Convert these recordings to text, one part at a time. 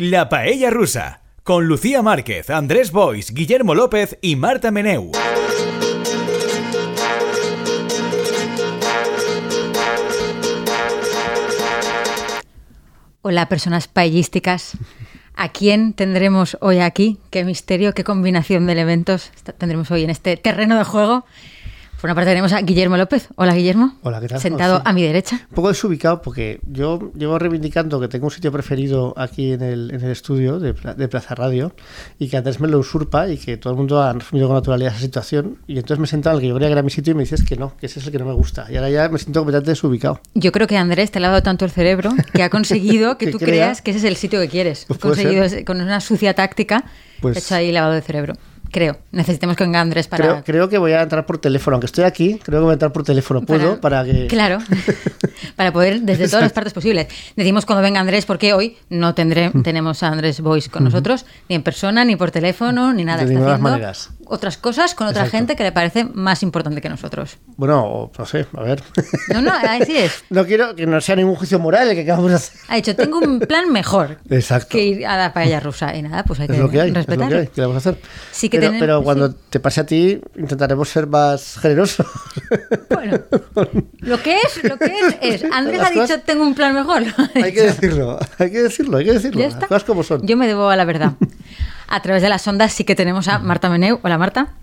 La Paella Rusa, con Lucía Márquez, Andrés Bois, Guillermo López y Marta Meneu. Hola, personas paellísticas. ¿A quién tendremos hoy aquí? ¿Qué misterio, qué combinación de elementos tendremos hoy en este terreno de juego? Por una parte tenemos a Guillermo López. Hola, Guillermo. Hola, ¿qué tal? Sentado Oh, sí. a mi derecha. Un poco desubicado porque yo llevo reivindicando que tengo un sitio preferido aquí en el, en el estudio de, de Plaza Radio y que antes me lo usurpa y que todo el mundo ha asumido con naturalidad esa situación y entonces me he sentado al que yo creía que era mi sitio y me dices que no, que ese es el que no me gusta y ahora ya me siento completamente desubicado. Yo creo que Andrés te ha dado tanto el cerebro que ha conseguido que Que tú crea. creas que ese es el sitio que quieres. Pues conseguido ser. con una sucia táctica, Pues- hecho ahí lavado de cerebro. Creo. Necesitamos que venga Andrés para. Creo, creo que voy a entrar por teléfono, aunque estoy aquí, creo que voy a entrar por teléfono. ¿Puedo? Para, que... Claro, para poder desde todas las partes posibles. Decimos cuando venga Andrés, porque hoy no tendré, tenemos a Andrés Voice con nosotros, ni en persona, ni por teléfono, ni nada. De Está haciendo maneras. otras cosas con otra Exacto. gente que le parece más importante que nosotros. Bueno, no sé, a ver. No, no, así es. no quiero que no sea ningún juicio moral el que acabamos de hacer. Ha dicho, tengo un plan mejor Exacto. que ir a la paella rusa. Y nada, pues hay que, Es lo que hay, es lo que hay, ¿qué vamos a hacer? Sí que pero, tener- pero cuando sí. te pase a ti, intentaremos ser más generosos. Bueno, lo que es, lo que es, es. Andrés ha dicho, cosas- tengo un plan mejor. Hay que decirlo, hay que decirlo, hay que decirlo. Las cosas como son. Yo me debo a la verdad. A través de las ondas sí que tenemos a Marta Meneu. Hola, Marta.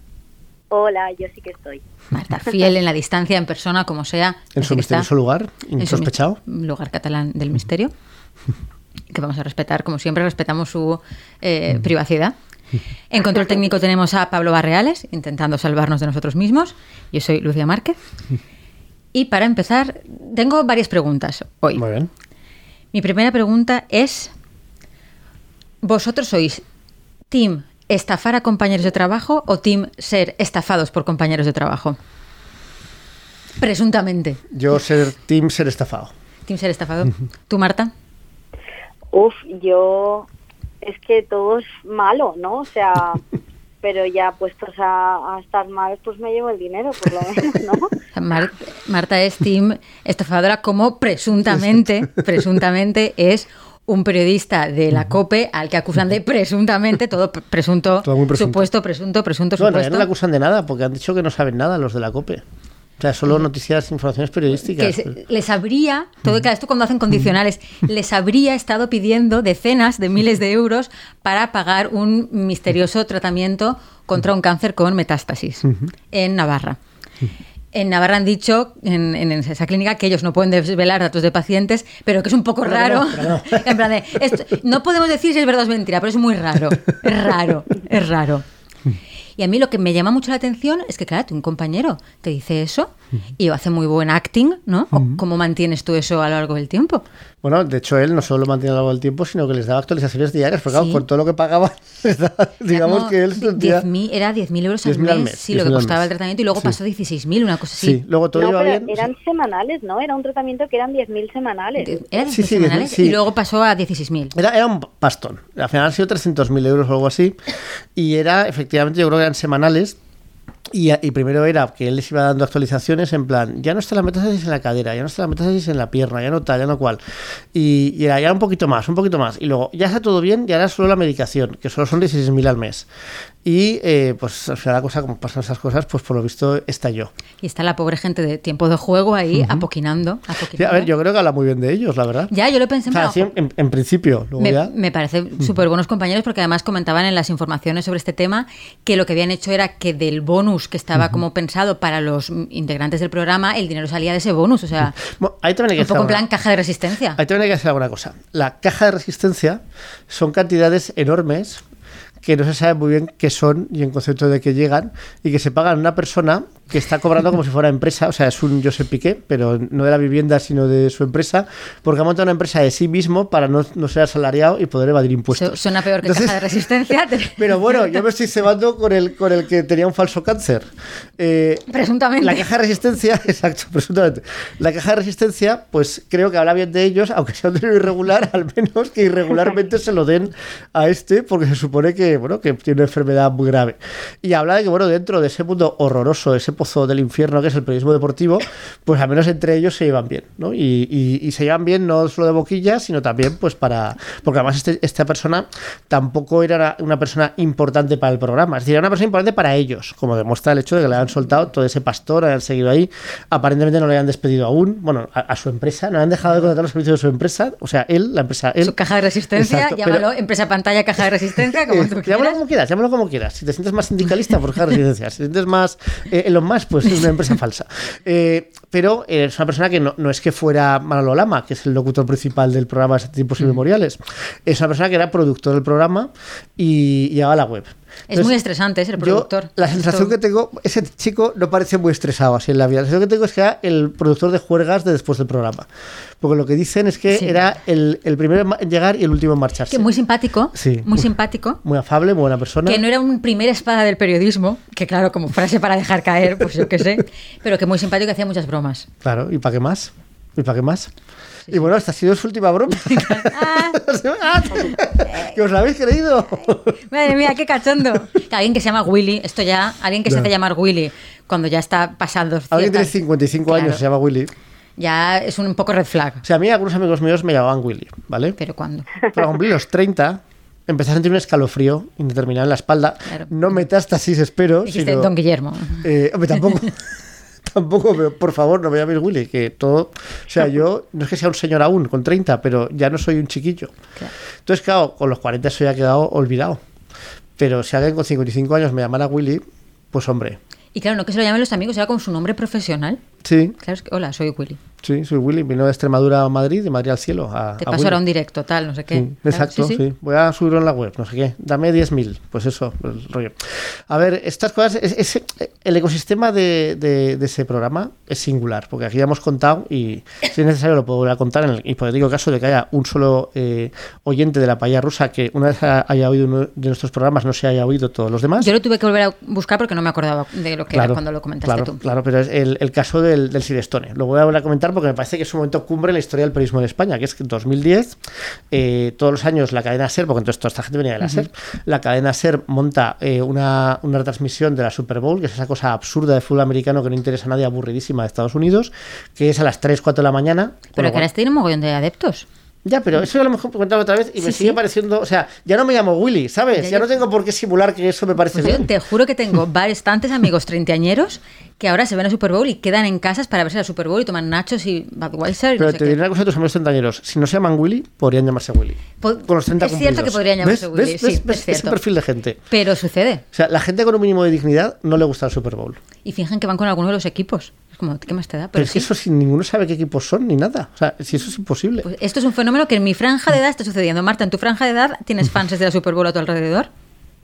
Hola, yo sí que estoy. Marta, fiel en la distancia, en persona, como sea. En su misterioso lugar, en su insospechado. lugar catalán del misterio. Que vamos a respetar, como siempre, respetamos su eh, privacidad. En control técnico tenemos a Pablo Barreales, intentando salvarnos de nosotros mismos. Yo soy Lucia Márquez. Y para empezar, tengo varias preguntas hoy. Muy bien. Mi primera pregunta es, ¿vosotros sois team estafar a compañeros de trabajo o team ser estafados por compañeros de trabajo? Presuntamente. Yo ser team, ser estafado. Team ser estafado. ¿Tú, Marta? Uf, yo es que todo es malo, ¿no? O sea, pero ya puestos a, a estar mal, pues me llevo el dinero, por lo menos, ¿no? Mar- Marta es team estafadora como presuntamente, presuntamente es un periodista de la COPE al que acusan de presuntamente, todo pre- presunto, Todo muy presunto. supuesto, presunto, presunto, No, en realidad supuesto. no le acusan de nada, porque han dicho que no saben nada los de la COPE. O sea, solo noticias, informaciones que periodísticas. se- les habría, todo claro, esto cuando hacen condicionales, les habría estado pidiendo decenas de miles de euros para pagar un misterioso tratamiento contra un cáncer con metástasis en Navarra. En Navarra han dicho, en, en esa clínica, que ellos no pueden desvelar datos de pacientes, pero que es un poco Pero raro. no, pero no. En plan de, esto- no podemos decir si es verdad o es mentira, pero es muy raro. Es raro, es raro. Y a mí lo que me llama mucho la atención es que, claro, un compañero te dice eso y hace muy buen acting, ¿no? ¿O ¿Cómo mantienes tú eso a lo largo del tiempo? Bueno, de hecho, él no solo lo mantiene a lo largo del tiempo, sino que les daba actualizaciones diarias, porque claro, Sí. con todo lo que pagaba, les daba- digamos que él se sentía... 10.000 era 10.000 euros al 10.000 mes, al mes, sí, lo 10.000 que al costaba el tratamiento y luego Sí. pasó a 16.000, una cosa así. Sí, luego todo No, iba pero bien. eran semanales, ¿no? Era un tratamiento que eran 10.000 semanales. Era 16 Sí, sí, semanales 10.000, sí. y luego pasó a 16.000. Era, era un pastón. Al final han sido 300.000 euros o algo así. Y era, efectivamente, yo creo que eran semanales. Y, y primero era que él les iba dando actualizaciones en plan, ya no está la metástasis en la cadera, ya no está la metástasis en la pierna, ya no tal, ya no cual. Y, y era ya un poquito más, un poquito más. Y luego, ya está todo bien, y ahora solo la medicación, que solo son 16.000 al mes. Y eh, pues al final la cosa, como pasan esas cosas, pues por lo visto estalló. Y está la pobre gente de tiempo de juego ahí apoquinando, Sí, a ver, yo creo que habla muy bien de ellos, la verdad. Ya, yo lo pensé O sea, así en, en- en principio, luego Me, ya... me parece súper buenos compañeros porque además comentaban en las informaciones sobre este tema que lo que habían hecho era que del bonus que estaba como pensado para los integrantes del programa, el dinero salía de ese bonus. O sea, Bueno, ahí también hay que un poco en hacer plan caja de resistencia. Ahí también hay que hacer alguna cosa. La caja de resistencia son cantidades enormes que no se sabe muy bien qué son y en concepto de que llegan y que se pagan a una persona que está cobrando como si fuera empresa, o sea, es un Josep Piqué, pero no de la vivienda, sino de su empresa, porque ha montado una empresa de sí mismo para no, no ser asalariado y poder evadir impuestos. Su- Suena peor que Entonces- caja de resistencia. Pero bueno, yo me estoy cebando con el, con el que tenía un falso cáncer. Eh, Presuntamente. la caja de resistencia, exacto, presuntamente. La caja de resistencia, pues creo que habla bien de ellos, aunque sea un dinero irregular, al menos que irregularmente se lo den a este, porque se supone que que, bueno, que tiene una enfermedad muy grave. Y habla de que, bueno, dentro de ese mundo horroroso, ese pozo del infierno que es el periodismo deportivo, pues al menos entre ellos se llevan bien, ¿no? Y, y- y se llevan bien no solo de boquilla, sino también, pues para. Porque además este- esta persona tampoco era una persona importante para el programa, es decir, era una persona importante para ellos, como demuestra el hecho de que le han soltado todo ese pastor, le han seguido ahí, aparentemente no le han despedido aún, bueno, a, a su empresa, no le han dejado de contratar los servicios de su empresa, o sea, él, la empresa, él. Su caja de resistencia, Exacto, pero- llámalo empresa pantalla, caja de resistencia, como tú llámalo como quieras, llámalo como quieras. Si te sientes más sindicalista, pues caja de residencia. Si te sientes más eh, Elon Musk, pues es una empresa falsa. Eh, pero eh, es una persona que no, no es que fuera Manolo Lama, que es el locutor principal del programa de tiempos inmemoriales. Es una persona que era productor del programa y, y llevaba la web. Es muy estresante, es el yo, productor. la sensación Esto- que tengo, ese chico no parece muy estresado así en la vida. La sensación que tengo es que era el productor de juergas de después del programa. Porque lo que dicen es que Sí. era el, el primero en llegar y el último en marcharse. Que muy simpático, Sí. muy simpático. Muy afable, muy buena persona. Que no era un primer espada del periodismo, que claro, como frase para dejar caer, pues yo qué sé, pero que muy simpático que hacía muchas bromas. Claro, ¿y para qué más? ¿Y para qué más? Y bueno, esta ha sido su última broma. Ah, Ah, ¿Que os la habéis creído? madre mía, qué cachondo. Que alguien que se llama Willy, esto ya, alguien que se Ya. hace llamar Willy cuando ya está pasando. Alguien tiene ciertas- 55 Claro, años, se llama Willy. Ya es un poco red flag. O sea, a mí algunos amigos míos me llamaban Willy, ¿vale? Pero cuando. Para cumplir los 30, empecé a sentir un escalofrío indeterminado en la espalda. Claro. No metástasis, espero. Dijiste sino- Don Guillermo. Eh, hombre, tampoco. Tampoco, pero por favor, no me llaméis Willy, que todo. O sea, yo no es que sea un señor aún, con 30, pero ya no soy un chiquillo. Claro. Entonces, claro, con los 40 eso ya ha quedado olvidado. Pero si alguien con 55 años me llamara Willy, pues hombre. Y claro, no que se lo llamen los amigos, era con su nombre profesional. Sí, Claro, es que, hola, soy Willy. Sí, soy Willy. Vino de Extremadura a Madrid, de Madrid al cielo. A, Te ahora un directo, tal, no sé qué. Sí, Claro, exacto, sí, Voy a subirlo en la web, no sé qué. Dame 10.000, pues eso, el rollo. A ver, estas cosas, es- es- el ecosistema de, de- de ese programa es singular, porque aquí ya hemos contado, y si es necesario lo puedo volver a contar en el hipotético caso de que haya un solo eh, oyente de la paella rusa que una vez haya oído uno de nuestros programas no se haya oído todos los demás. Yo lo tuve que volver a buscar porque no me acordaba de lo que era cuando lo comentaste claro, tú. Claro, pero es el, el caso del, del Silestone. Lo voy a volver a comentar porque me parece que es un momento cumbre en la historia del periodismo en España, que es que en 2010, eh, todos los años la cadena SER, porque entonces toda esta gente venía de la SER, la cadena SER monta eh, una, una retransmisión de la Super Bowl, que es esa cosa absurda de fútbol americano que no interesa a nadie, aburridísima de Estados Unidos, que es a las 3, 4 de la mañana. Pero que ahora tiene un mogollón de adeptos. ya, pero eso ya lo hemos comentado otra vez y me sigue sí. pareciendo, o sea, ya no me llamo Willy, ¿sabes? Ya, Ya, ya. no tengo por qué simular que eso me parece Pues yo bien. te juro que tengo bastantes amigos treintañeros que ahora se ven a Super Bowl y quedan en casas para verse la Super Bowl y toman nachos y Budweiser y Pero no sé te diré una cosa a tus amigos treintañeros. Si no se llaman Willy, podrían llamarse Willy. Con los 30 es cierto que podrían llamarse ¿Ves? Willy, ¿Ves? sí, ¿Ves? es. Ese cierto. perfil de gente. Pero sucede. O sea, la gente con un mínimo de dignidad no le gusta el Super Bowl. Y fingen que van con alguno de los equipos. Es como, ¿qué más te da? Pero, Pero es que eso si ninguno sabe qué equipos son ni nada. O sea, si eso es imposible. Pues esto es un fenómeno que en mi franja de edad está sucediendo. Marta, ¿en tu franja de edad tienes fans de la Super Bowl a tu alrededor?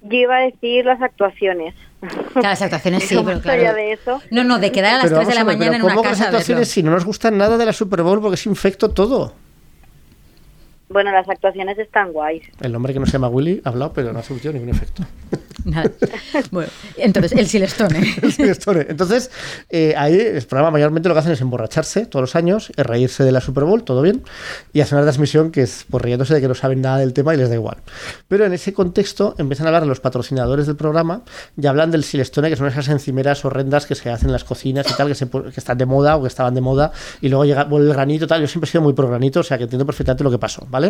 Yo iba a decir las actuaciones. Claro, las actuaciones sí, pero claro. ya de eso. No, no, de quedar a las Pero 3 de la mañana en una ¿cómo que las casa verlo. actuaciones si no nos gustan nada de la Super Bowl porque es infecto todo? Bueno, las actuaciones están guays. El hombre que no se llama Willy ha hablado, pero no ha surgido ningún efecto. Nada. Bueno, entonces, el Silestone. Sí, Stone. Entonces, eh, ahí el programa mayormente lo que hacen es emborracharse todos los años, reírse de la Super Bowl, todo bien, y hacer una transmisión que es pues riéndose de que no saben nada del tema y les da igual. Pero en ese contexto empiezan a hablar de los patrocinadores del programa y hablan del Silestone, que son esas encimeras horrendas que se hacen en las cocinas y tal, que, se, que están de moda o que estaban de moda, y luego llega vuelve el granito y tal. Yo siempre he sido muy pro granito, o sea que entiendo perfectamente lo que pasó, ¿vale?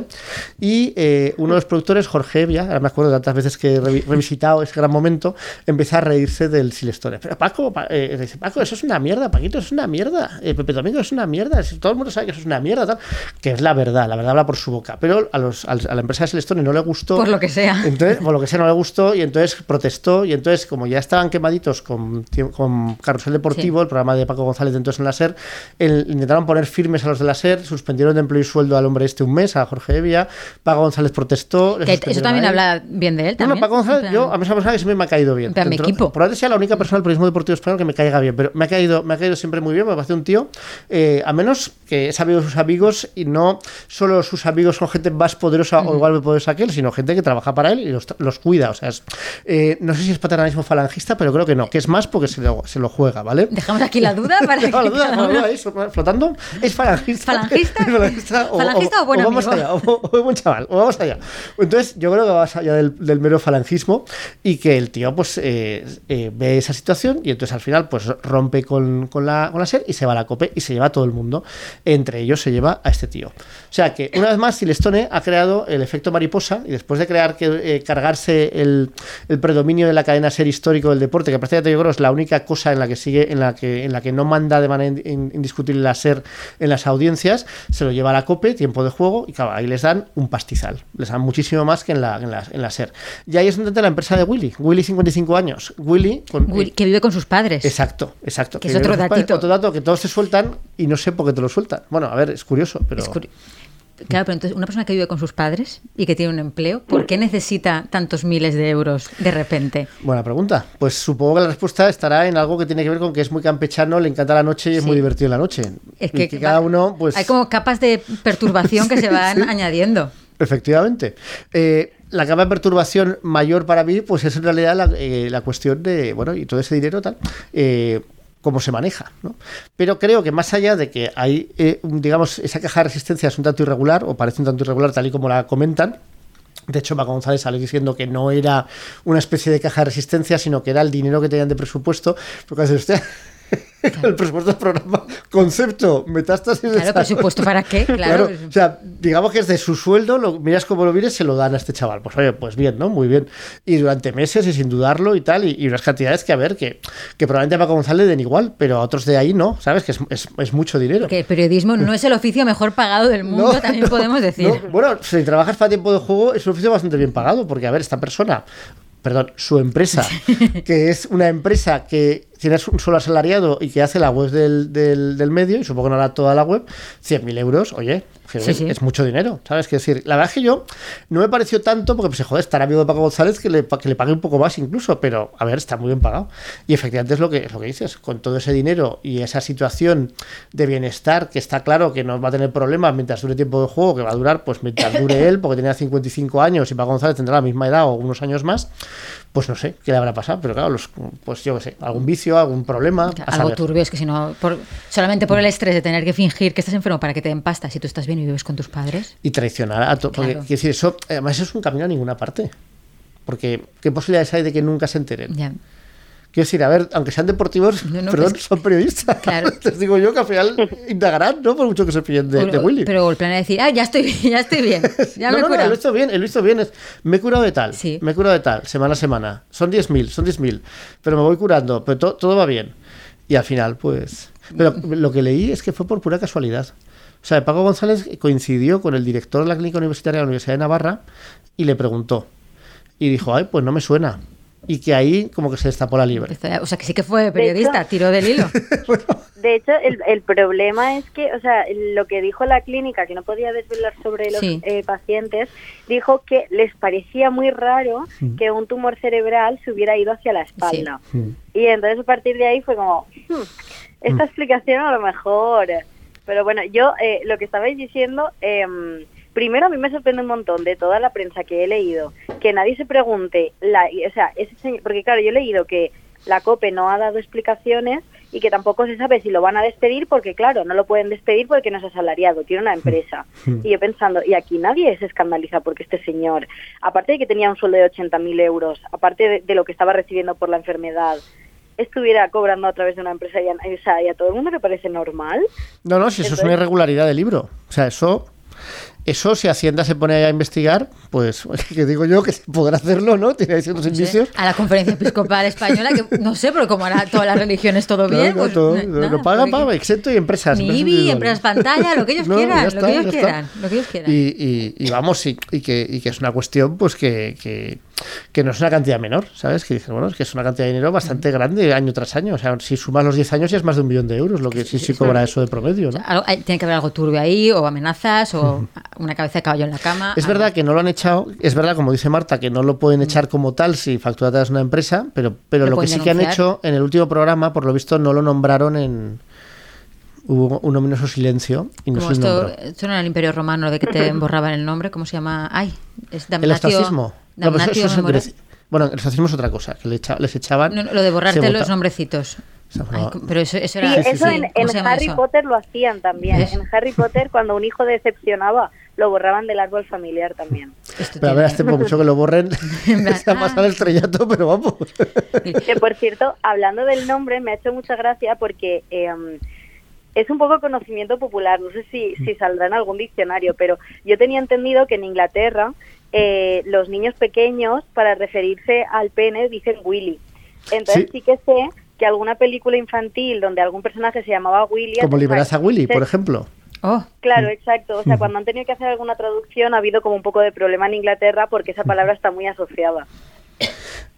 Y eh, uno de los productores, Jorge Evia, ahora me acuerdo de tantas veces que he revi- revisitado ese gran momento, empieza a reírse del Silestone. Pero Paco, Pa- eh, dice, Paco, eso es una mierda, Paquito, eso es una mierda. Eh, Pepe Domingo, es una mierda. Todo el mundo sabe que eso es una mierda, tal. Que es la verdad, la verdad habla por su boca. Pero a, los, a la empresa de Silestone no le gustó. Por lo que sea. Entonces, por lo que sea, no le gustó y entonces protestó. Y entonces, como ya estaban quemaditos con, con Carrusel Deportivo, Sí. el programa de Paco González de entonces en la SER, el- intentaron poner firmes a los de la SER, suspendieron de empleo y sueldo al hombre este un mes, a Jorge Evia. Paco González protestó. Que eso también habla bien de él. También. Paco González, plan- yo a mí una persona que siempre me ha caído bien. En plan, mi Dentro- equipo. Probablemente sea la única persona del periodismo deportivo español que me caiga bien, pero me ha caído, me ha caído siempre muy bien, me parece un tío, eh, a menos que es amigo de sus amigos y no solo sus amigos son gente más poderosa o igual de poderosa que él, sino gente que trabaja para él y los, los cuida. O sea, es, eh, no sé si es paternalismo falangista, pero creo que no, que es más porque se lo, se lo juega, ¿vale? Dejamos aquí la duda para que la duda, la duda ahí, flotando. ¿Es falangista? ¿Falangista? ¿Es falangista o, ¿Falangista o buen vamos amigo? allá? Buen chaval, vamos allá. Entonces, yo creo que va más allá del, del mero falangismo y que el tío, pues, eh, eh, ve esa situación y entonces al final, pues, rompe con, con la, con la SER y se va a la COPE y se lleva a todo el mundo. Entre ellos se lleva a este tío. O sea que, una vez más, Silestone ha creado el efecto mariposa y después de crear que eh, cargarse el, el predominio de la cadena SER histórico del deporte, que prácticamente yo creo es la única cosa en la que sigue, en la que, en la que no manda de manera in- in- indiscutible la SER en las audiencias, se lo lleva a la COPE, tiempo de juego, y claro, ahí les dan un pastizal. Les dan muchísimo más que en la, en la, en la SER. Y ahí es donde entra la empresa de Willy. Willy, 55 años. Willy, con, Will- que vive con sus padres. Exacto, exacto. Que es otro datito. Otro dato que todos te sueltan y no sé por qué te lo sueltan. Bueno, a ver, es curioso, pero. Es curi- Claro, pero entonces una persona que vive con sus padres y que tiene un empleo, ¿por qué necesita tantos miles de euros de repente? Buena pregunta. Pues supongo que la respuesta estará en algo que tiene que ver con que es muy campechano, le encanta la noche y es Sí. muy divertido la noche. Es que, que cada uno, pues. hay como capas de perturbación que se van añadiendo. Efectivamente. Eh, la capa de perturbación mayor para mí, pues es en realidad la, eh, la cuestión de, bueno, y todo ese dinero tal, eh, cómo se maneja, ¿no? Pero creo que más allá de que hay, eh, digamos, esa caja de resistencia es un tanto irregular, o parece un tanto irregular tal y como la comentan, de hecho, Paco González salió diciendo que no era una especie de caja de resistencia, sino que era el dinero que tenían de presupuesto. Porque usted, el presupuesto del programa, concepto, metástasis Claro, presupuesto para qué, claro. O sea, digamos que es de su sueldo, lo, miras como lo mires, se lo dan a este chaval. Pues oye, pues bien, ¿no? Muy bien. Y durante meses y sin dudarlo y tal, y, y unas cantidades que a ver, que, que probablemente a Paco González le den igual, pero a otros de ahí no, ¿sabes? Que es, es- es mucho dinero. Porque el periodismo no es el oficio mejor pagado del mundo, también no, podemos decir. no. Bueno, si trabajas para tiempo de juego es un oficio bastante bien pagado, porque a ver, esta persona, perdón, su empresa, que es una empresa que tiene un solo asalariado y que hace la web del, del, del medio, y supongo que no hará toda la web, 100.000 euros, oye, Sí, es, sí. es mucho dinero, ¿sabes? Que decir, la verdad es que yo no me pareció tanto, porque pues, joder, estar amigo de Paco González que le, que le pague un poco más incluso, pero a ver, está muy bien pagado. Y efectivamente es lo que, es lo que dices, con todo ese dinero y esa situación de bienestar, que está claro que no va a tener problemas mientras dure tiempo de juego, que va a durar pues mientras dure él, porque tenía 55 años y Paco González tendrá la misma edad o unos años más, pues no sé qué le habrá pasado, pero claro, los, pues yo qué sé, algún vicio, algún problema. a Algo turbio es que si no, por- solamente por el estrés de tener que fingir que estás enfermo para que te den pasta, si tú estás bien y vives con tus padres. y traicionar a todo. Porque, quiero decir, eso, además, eso es un camino a ninguna parte. Porque, ¿qué posibilidades hay de que nunca se enteren? Ya. Quiero decir, a ver, aunque sean deportivos, No, no, perdón, pues- son periodistas. Claro. Les digo yo que al final indagarán, ¿no? Por mucho que se fíen de, de Willy. Pero el plan es decir, ah, ya estoy, ya estoy bien, ya no, me no, no, lo he visto bien, lo he visto bien. es- me he curado de tal, Sí. me he curado de tal, semana a semana. Son 10.000, son 10.000, pero me voy curando, pero to- todo va bien. Y al final, pues... Pero lo que leí es que fue por pura casualidad. O sea, Paco González coincidió con el director de la clínica universitaria de la Universidad de Navarra y le preguntó. Y dijo, ay, pues no me suena. Y que ahí como que se destapó la liebre. O sea, que sí que fue periodista, tiró del hilo. De hecho, el, el problema es que, o sea, lo que dijo la clínica, que no podía desvelar sobre los Sí. eh, pacientes, dijo que les parecía muy raro que un tumor cerebral se hubiera ido hacia la espalda. Mm. Y entonces a partir de ahí fue como, "Hmm, esta explicación a lo mejor. Pero bueno, yo eh, lo que estabais diciendo, em, primero a mí me sorprende un montón de toda la prensa que he leído, que nadie se pregunte, la, o sea, ese señor- porque claro, yo he leído que la COPE no ha dado explicaciones y que tampoco se sabe si lo van a despedir porque claro, no lo pueden despedir porque no es asalariado, tiene una empresa. Y yo pensando, y aquí nadie se escandaliza porque este señor, aparte de que tenía un sueldo de 80.000 euros, aparte de, de lo que estaba recibiendo por la enfermedad, estuviera cobrando a través de una empresa y a, o sea, y a todo el mundo le parece normal. No, no, si eso es una irregularidad del libro. O sea, eso, eso si Hacienda se pone a investigar, pues, que digo yo que podrá hacerlo, ¿no? Tiene ciertos No sé, indicios. a la conferencia episcopal española, que no sé, pero como ahora todas las religiones todo Claro, bien, no, pues todo, na- lo- nada, lo pagan, porque- pagan, excepto y empresas. Ni empresas IBI, empresas pantalla, lo que ellos No, quieran, lo que ellos quieran, lo que ellos quieran. Y, y- y vamos, y, y que, y que es una cuestión, pues que, que, que no es una cantidad menor, ¿sabes? Que dices, bueno, es que es una cantidad de dinero bastante grande año tras año. O sea, si sumas los 10 años ya es más de un millón de euros lo que sí, sí cobra eso de promedio, hay- tiene que haber algo turbio ahí, o amenazas, o una cabeza de caballo en la cama. Es algo. verdad que no lo han echado, es verdad, como dice Marta, que no lo pueden echar como tal si factura es una empresa, pero, pero Lo lo, que sí que han hecho en el último programa, por lo visto, no lo nombraron en. Hubo un ominoso silencio y no Como esto, no era el Imperio Romano de que te emborraban el nombre, ¿cómo se llama? Ay, es El damnatio. ostracismo. No, pero eso- eso bueno, el ostracismo es otra cosa, que le echa- les echaban. No, no, lo de borrarte los nombrecitos. Ay, pero eso, eso Sí, era. eso en, ¿cómo en llama Harry eso? Potter lo hacían también. ¿Ves? En Harry Potter, cuando un hijo decepcionaba, lo borraban del árbol familiar también. Esto Pero a ver, tiene- este mucho que lo borren, En se ha pasado el estrellato, pero vamos. Que por cierto, hablando del nombre, me ha hecho mucha gracia porque eh, es un poco conocimiento popular. No sé si, si saldrá en algún diccionario, pero yo tenía entendido que en Inglaterra eh, los niños pequeños, para referirse al pene, dicen Willy. Entonces Sí. sí, que sé que alguna película infantil donde algún personaje se llamaba Willy... Como liberas a Willy, se- por ejemplo. Oh, Claro, exacto. O sea, cuando han tenido que hacer alguna traducción ha habido como un poco de problema en Inglaterra porque esa palabra está muy asociada.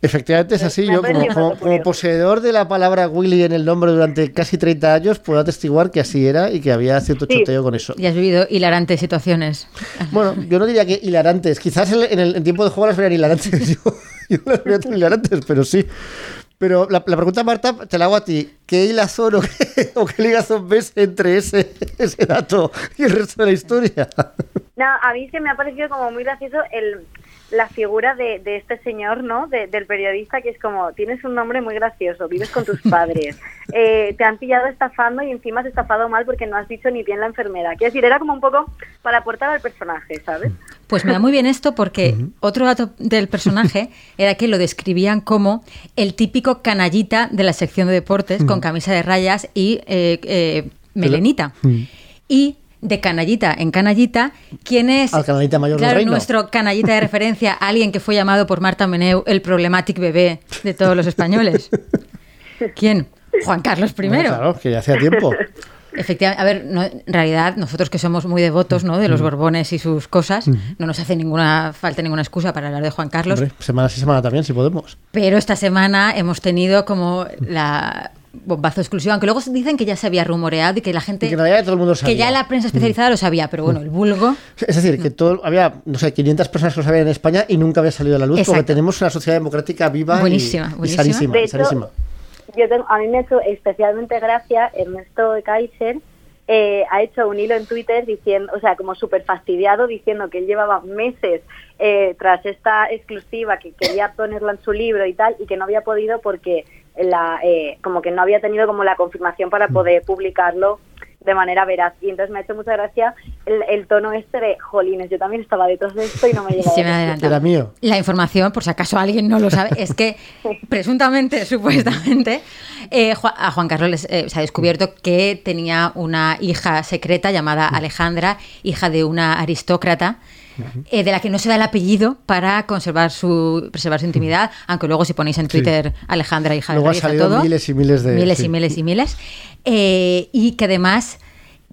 Efectivamente es así. Yo, como, poseedor de la palabra Willy en el nombre durante casi 30 años, puedo atestiguar que así era y que había cierto Sí. choteo con eso. y has vivido hilarantes situaciones. Bueno, yo no diría que hilarantes. Quizás en el, en el- en tiempo de juego las verían hilarantes. Yo, yo las vería tan hilarantes, pero sí. Pero la, la pregunta, Marta, te la hago a ti. ¿Qué hilazón o qué, o qué ligazón ves entre ese, ese dato y el resto de la historia? No, a mí que me ha parecido como muy gracioso el, la figura de, de este señor, ¿no? De- del periodista, que es como, tienes un nombre muy gracioso, vives con tus padres, eh, te han pillado estafando y encima has estafado mal porque no has dicho ni bien la enfermedad. Quiero decir, era como un poco para aportar al personaje, ¿sabes? Pues me da muy bien esto porque otro dato del personaje era que lo describían como el típico canallita de la sección de deportes con camisa de rayas y eh, eh, melenita. Y de canallita en canallita, ¿quién es? Al canallita mayor del claro, reino. nuestro canallita de referencia, alguien que fue llamado por Marta Meneu el problematic bebé de todos los españoles. ¿Quién? Juan Carlos I. Bueno, claro, que ya hacía tiempo. Efectivamente, a ver, no- en realidad nosotros que somos muy devotos ¿no? de los Borbones y sus cosas, no nos hace ninguna falta ninguna excusa para hablar de Juan Carlos, Hombre, semana sí, semana también, si podemos. pero esta semana hemos tenido como la bombazo exclusivo, aunque luego dicen que ya se había rumoreado y que la gente... Y que realidad todo el mundo que sabía. ya la prensa especializada lo sabía, pero bueno, el vulgo... Es decir, que todo, había, no sé, 500 personas que lo sabían en España y nunca había salido a la luz porque tenemos una sociedad democrática viva y- Buenísima, y, buenísima. sanísima. Y hecho, sanísima. yo tengo- a mí me ha hecho especialmente gracia Ernesto Kaiser eh, ha hecho un hilo en Twitter diciendo, o sea, como súper fastidiado diciendo que él llevaba meses eh, tras esta exclusiva que quería ponerla en su libro y tal y que no había podido porque la eh, como que no había tenido como la confirmación para poder publicarlo de manera veraz y entonces me ha hecho mucha gracia el, el tono este de jolines yo tamén estaba detrás de esto y no me llegaba Se me. Era mío. La información, por si acaso alguien no lo sabe, es que presuntamente, supuestamente, eh, a Juan Carlos les- eh, se ha descubierto que tenía una hija secreta llamada Alejandra, hija de una aristócrata. Eh, de la que no se da el apellido para conservar su preservar su intimidad, aunque luego si ponéis en Sí. Twitter Alejandra hija Luego está salido todo. miles y miles de- miles sí. y miles y miles eh, y que además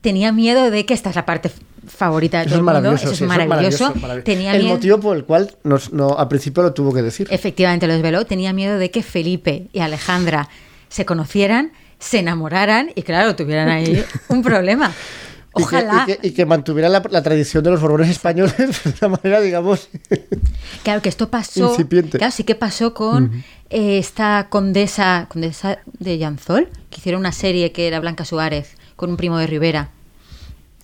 tenía miedo de que esta es la parte favorita de Eso todo es el mundo, maravilloso. eso es eso maravilloso. maravilloso. Tenía el miedo- motivo por el cual nos, no, al principio lo tuvo que decir. Efectivamente, lo desveló. Tenía miedo de que Felipe y Alejandra se conocieran, se enamoraran y, claro, tuvieran ahí un problema. Y que- Ojalá. Y que, y que mantuviera la, la tradición de los borbones españoles de una manera, digamos. Claro, que esto pasó. Incipiente. Claro, sí que pasó con eh, esta condesa, condesa de Llanzol, que hicieron una serie que era Blanca Suárez, con un primo de Rivera.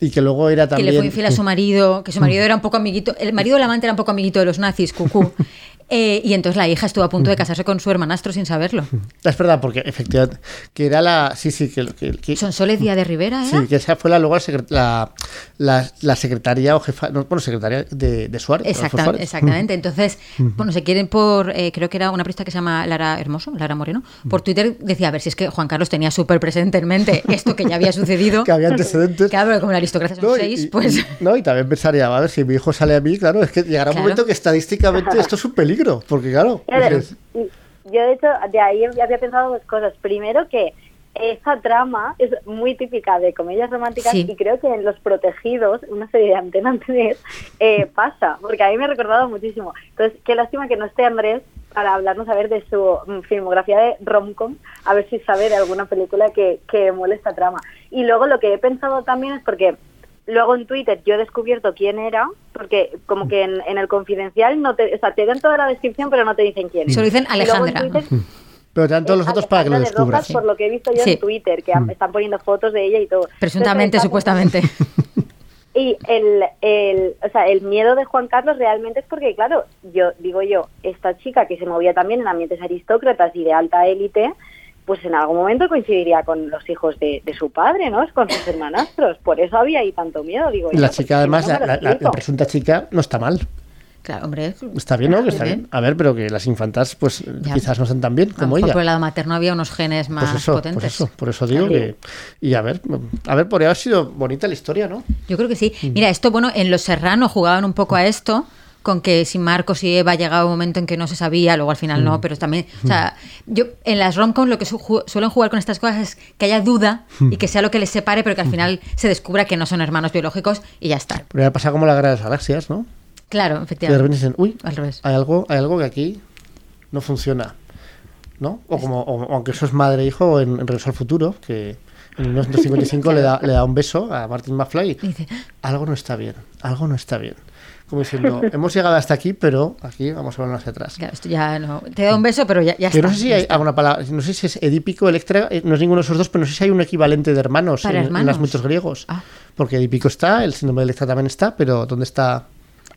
y que luego era también. que le fue infiel a su marido, que su marido era un poco amiguito, el marido del amante era un poco amiguito de los nazis, cucú. Eh, y entonces la hija estuvo a punto de casarse con su hermanastro sin saberlo. Es verdad, porque efectivamente. Que era la. Sí, sí, que. que, que- Díaz de Rivera, ¿era? Sí, que esa fue la, luego la, la, secretaria o jefa, no, bueno, secretaria de, de Suárez. Adolfo Exacta- Suárez. exactamente. Entonces, bueno, se quieren por, eh, creo que era una periodista que se llama Lara Hermoso, Lara Moreno, por Twitter decía, a ver si es que Juan Carlos tenía súper presente en mente esto que ya había sucedido. Que había antecedentes. Claro, como la aristocracia son No, seis, y- pues... y- no, y también pensaría, a ver, si mi hijo sale a mí, claro, es que llegará un Claro. momento que estadísticamente esto es un peligro, porque claro, yo de hecho de ahí había pensado dos cosas. Primero que esa trama es muy típica de comedias románticas Sí. y creo que en Los Protegidos, una serie de Antena 3, eh, pasa, porque a mí me ha recordado muchísimo. Entonces, qué lástima que no esté Andrés para hablarnos a ver de su mm, filmografía de romcom, a ver si sabe de alguna película que, que muele esta trama. Y luego lo que he pensado también es porque luego en Twitter yo he descubierto quién era, porque como que en, en el confidencial no te, o sea, te dan toda la descripción, pero no te dicen quién. Solo dicen Y luego en Alejandra. Twitter Pero te dan todos los datos para que lo de descubras. Rojas, por lo que he visto yo Sí. en Twitter, que am- están poniendo fotos de ella y todo. Presuntamente, Entonces, supuestamente. Y el, el, o sea, el miedo de Juan Carlos realmente es porque, claro, yo digo yo, esta chica que se movía también en ambientes aristócratas y de alta élite, pues en algún momento coincidiría con los hijos de, de su padre, ¿no? Con sus hermanastros. Por eso había ahí tanto miedo, digo yo. la chica, además, no la, la- presunta chica no está mal. Claro, hombre. Está bien, ¿no? Que está bien. A ver, pero que las infantas, pues Ya. quizás no están tan bien como ella. por el lado materno había unos genes más Pues eso, potentes. pues eso, por eso digo que. Y a ver, a ver, podría haber sido bonita la historia, ¿no? Yo creo que sí. Mm. Mira, esto, bueno, en Los Serrano jugaban un poco a esto, con que si Marcos y Eva llegaba un momento en que no se sabía, luego al final Mm. no, pero también, o sea, yo en las romcoms lo que su- suelen jugar con estas cosas es que haya duda Mm. y que sea lo que les separe, pero que al final se descubra que no son hermanos biológicos y ya está. Podría pasar como la guerra de las galaxias, ¿no? Claro, Y de efectivamente. repente dicen, uy, Al revés. hay algo, hay algo que aquí no funciona, ¿no? O como, o- aunque eso es madre e hijo en, en Regreso al Futuro, que en 1955 le, da, le da un beso a Martin McFly. Y dice, Algo no está bien, algo no está bien. Como diciendo, hemos llegado hasta aquí, pero aquí vamos a volver hacia atrás. claro, esto ya no. Te da un beso, pero ya, ya está. no sé si hay alguna palabra, no sé si es edípico, electra, eh, no es ninguno de esos dos, pero no sé si hay un equivalente de hermanos, en, en hermanos. los mitos griegos. Ah. Porque edípico está, el síndrome de Electra también está, pero ¿dónde está?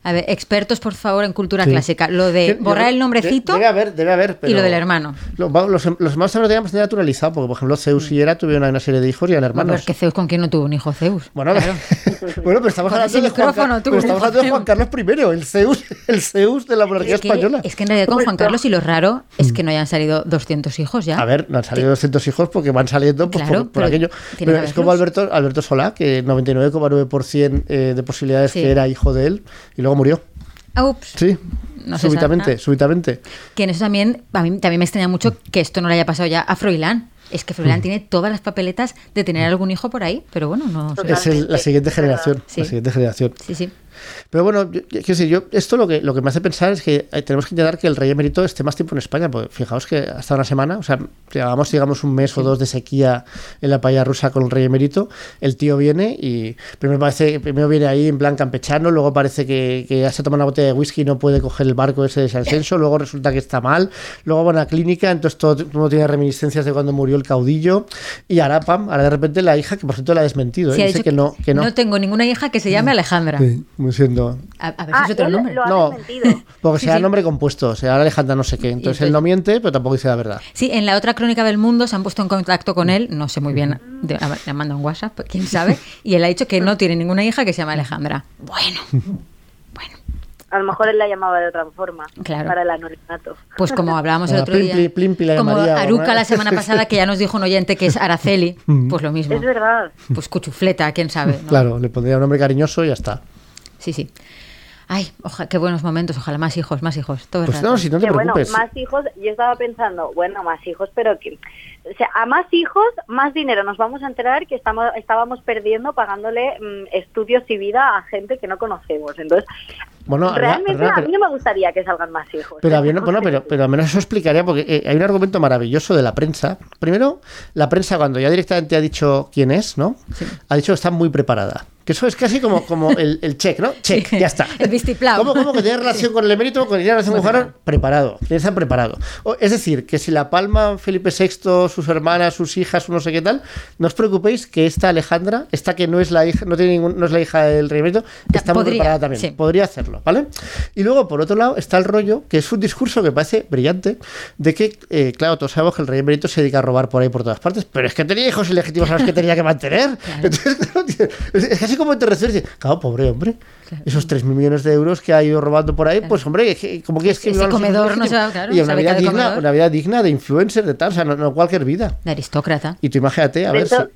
A ver, expertos, por favor, en cultura Sí. clásica. Lo de borrar el nombrecito Debe haber, debe haber. Pero y lo del hermano. Los, los hermanos también lo tenían bastante naturalizado, porque por ejemplo Zeus y Hera tuvieron una serie de hijos y eran hermanos. Porque Zeus con quién no tuvo un hijo Zeus. Bueno, Claro. bueno, pero estamos hablando, de Juan, Car- pero estamos hablando de Juan. Carlos I, el Zeus, el Zeus de la monarquía Es que, española. es que en realidad con Juan Carlos y lo raro es que no hayan salido 200 hijos ya. A ver, no han salido 200 hijos porque van saliendo pues, Claro, por, por aquello. Pero que es como. Alberto, Alberto Solá, que 99,9% eh, de posibilidades Sí. que era hijo de él y luego murió. Ah, ups. Sí, No se súbitamente, sabe. súbitamente. Que en eso también, a mí también me extraña mucho que esto no le haya pasado ya a Froilán. Es que Froilán tiene todas las papeletas de tener algún hijo por ahí, pero bueno, no. Es el- la siguiente generación. Sí. La siguiente generación. Sí, sí. Pero bueno, yo, yo- quiero decir, yo, esto lo que, lo que me hace pensar es que eh, tenemos que intentar que el rey emérito esté más tiempo en España. Porque fijaos que hasta una semana, o sea, llevamos digamos un mes o dos de sequía en la paella rusa con el rey emérito. El tío viene y primero parece, primero viene ahí en plan campechano, luego parece que, que ya se toma una botella de whisky y no puede coger el barco ese de San Censo, luego resulta que está mal, luego va a una clínica, entonces todo, todo el mundo tiene reminiscencias de cuando murió el caudillo y ahora, pam, ahora de repente la hija, que por cierto la ha desmentido, ¿eh? Sí, ha dice que no, que no. tengo ninguna hija que se llame Alejandra. Sí, diciendo, A, a ver Ah, si es otro él nombre. lo no, porque Sí, sea sí. nombre compuesto, sea Alejandra no sé qué. Entonces él no miente, pero tampoco dice la verdad. Sí, en la otra crónica del mundo se han puesto en contacto con él, no sé muy bien, de- le han mandado un WhatsApp, quién sabe, y él ha dicho que no tiene ninguna hija que se llame Alejandra. Bueno, bueno, A lo mejor él la llamaba de otra forma. Claro. Para el anonimato. pues como hablábamos el otro Plim, día, Plim, Plimpi la como llamaría, Aruca ¿no? la semana pasada que ya nos dijo un oyente que es Araceli, pues lo mismo, Es verdad. pues cuchufleta, quién sabe. ¿no? Claro, le pondría un nombre cariñoso y ya está. Sí, sí. Ay, oja, qué buenos momentos, ojalá más hijos, más hijos, todo Pues no, si no te que bueno, más hijos, yo estaba pensando, bueno, más hijos, pero que, o sea, a más hijos, más dinero. Nos vamos a enterar que estamos, estábamos perdiendo pagándole mm, estudios y vida a gente que no conocemos. Entonces, Bueno, realmente a pero- mí no me gustaría que salgan más hijos. Pero, ¿eh? había- bueno, pero, pero al menos eso explicaría, porque eh, hay un argumento maravilloso de la prensa. Primero, la prensa cuando ya directamente ha dicho quién es, ¿no? Ha dicho que está muy preparada. Que eso es casi como, como el, el check, ¿no? Check, ya está. el vistiplau. ¿Cómo, cómo que tiene relación con el emérito, con tiene relación con? Preparado, que estar preparado. O- es decir, que si la palma Felipe VI, sus hermanas, sus hijas, no sé qué tal, no os preocupéis que esta Alejandra, esta que no es la hija, no tiene ningún, no es la hija del rey emérito, está muy preparada también. sí. Podría hacerlo, ¿vale? Y luego, por otro lado, está el rollo, que es un discurso que parece brillante, de que, eh, claro, todos sabemos que el rey emérito se dedica a robar por ahí por todas partes, pero es que tenía hijos ilegítimos a los que tenía que mantener. Claro, es casi como te refieres, claro, pobre hombre, esos 3.000 millones de euros que ha ido robando por ahí, pues hombre, es que- como quieres que Ese comedor no se va- claro, Y una vida, digna, comedor. una vida digna de influencer, de tal, o sea, no, no cualquier vida. De aristócrata. Y tú imagínate, a De ver hecho, si...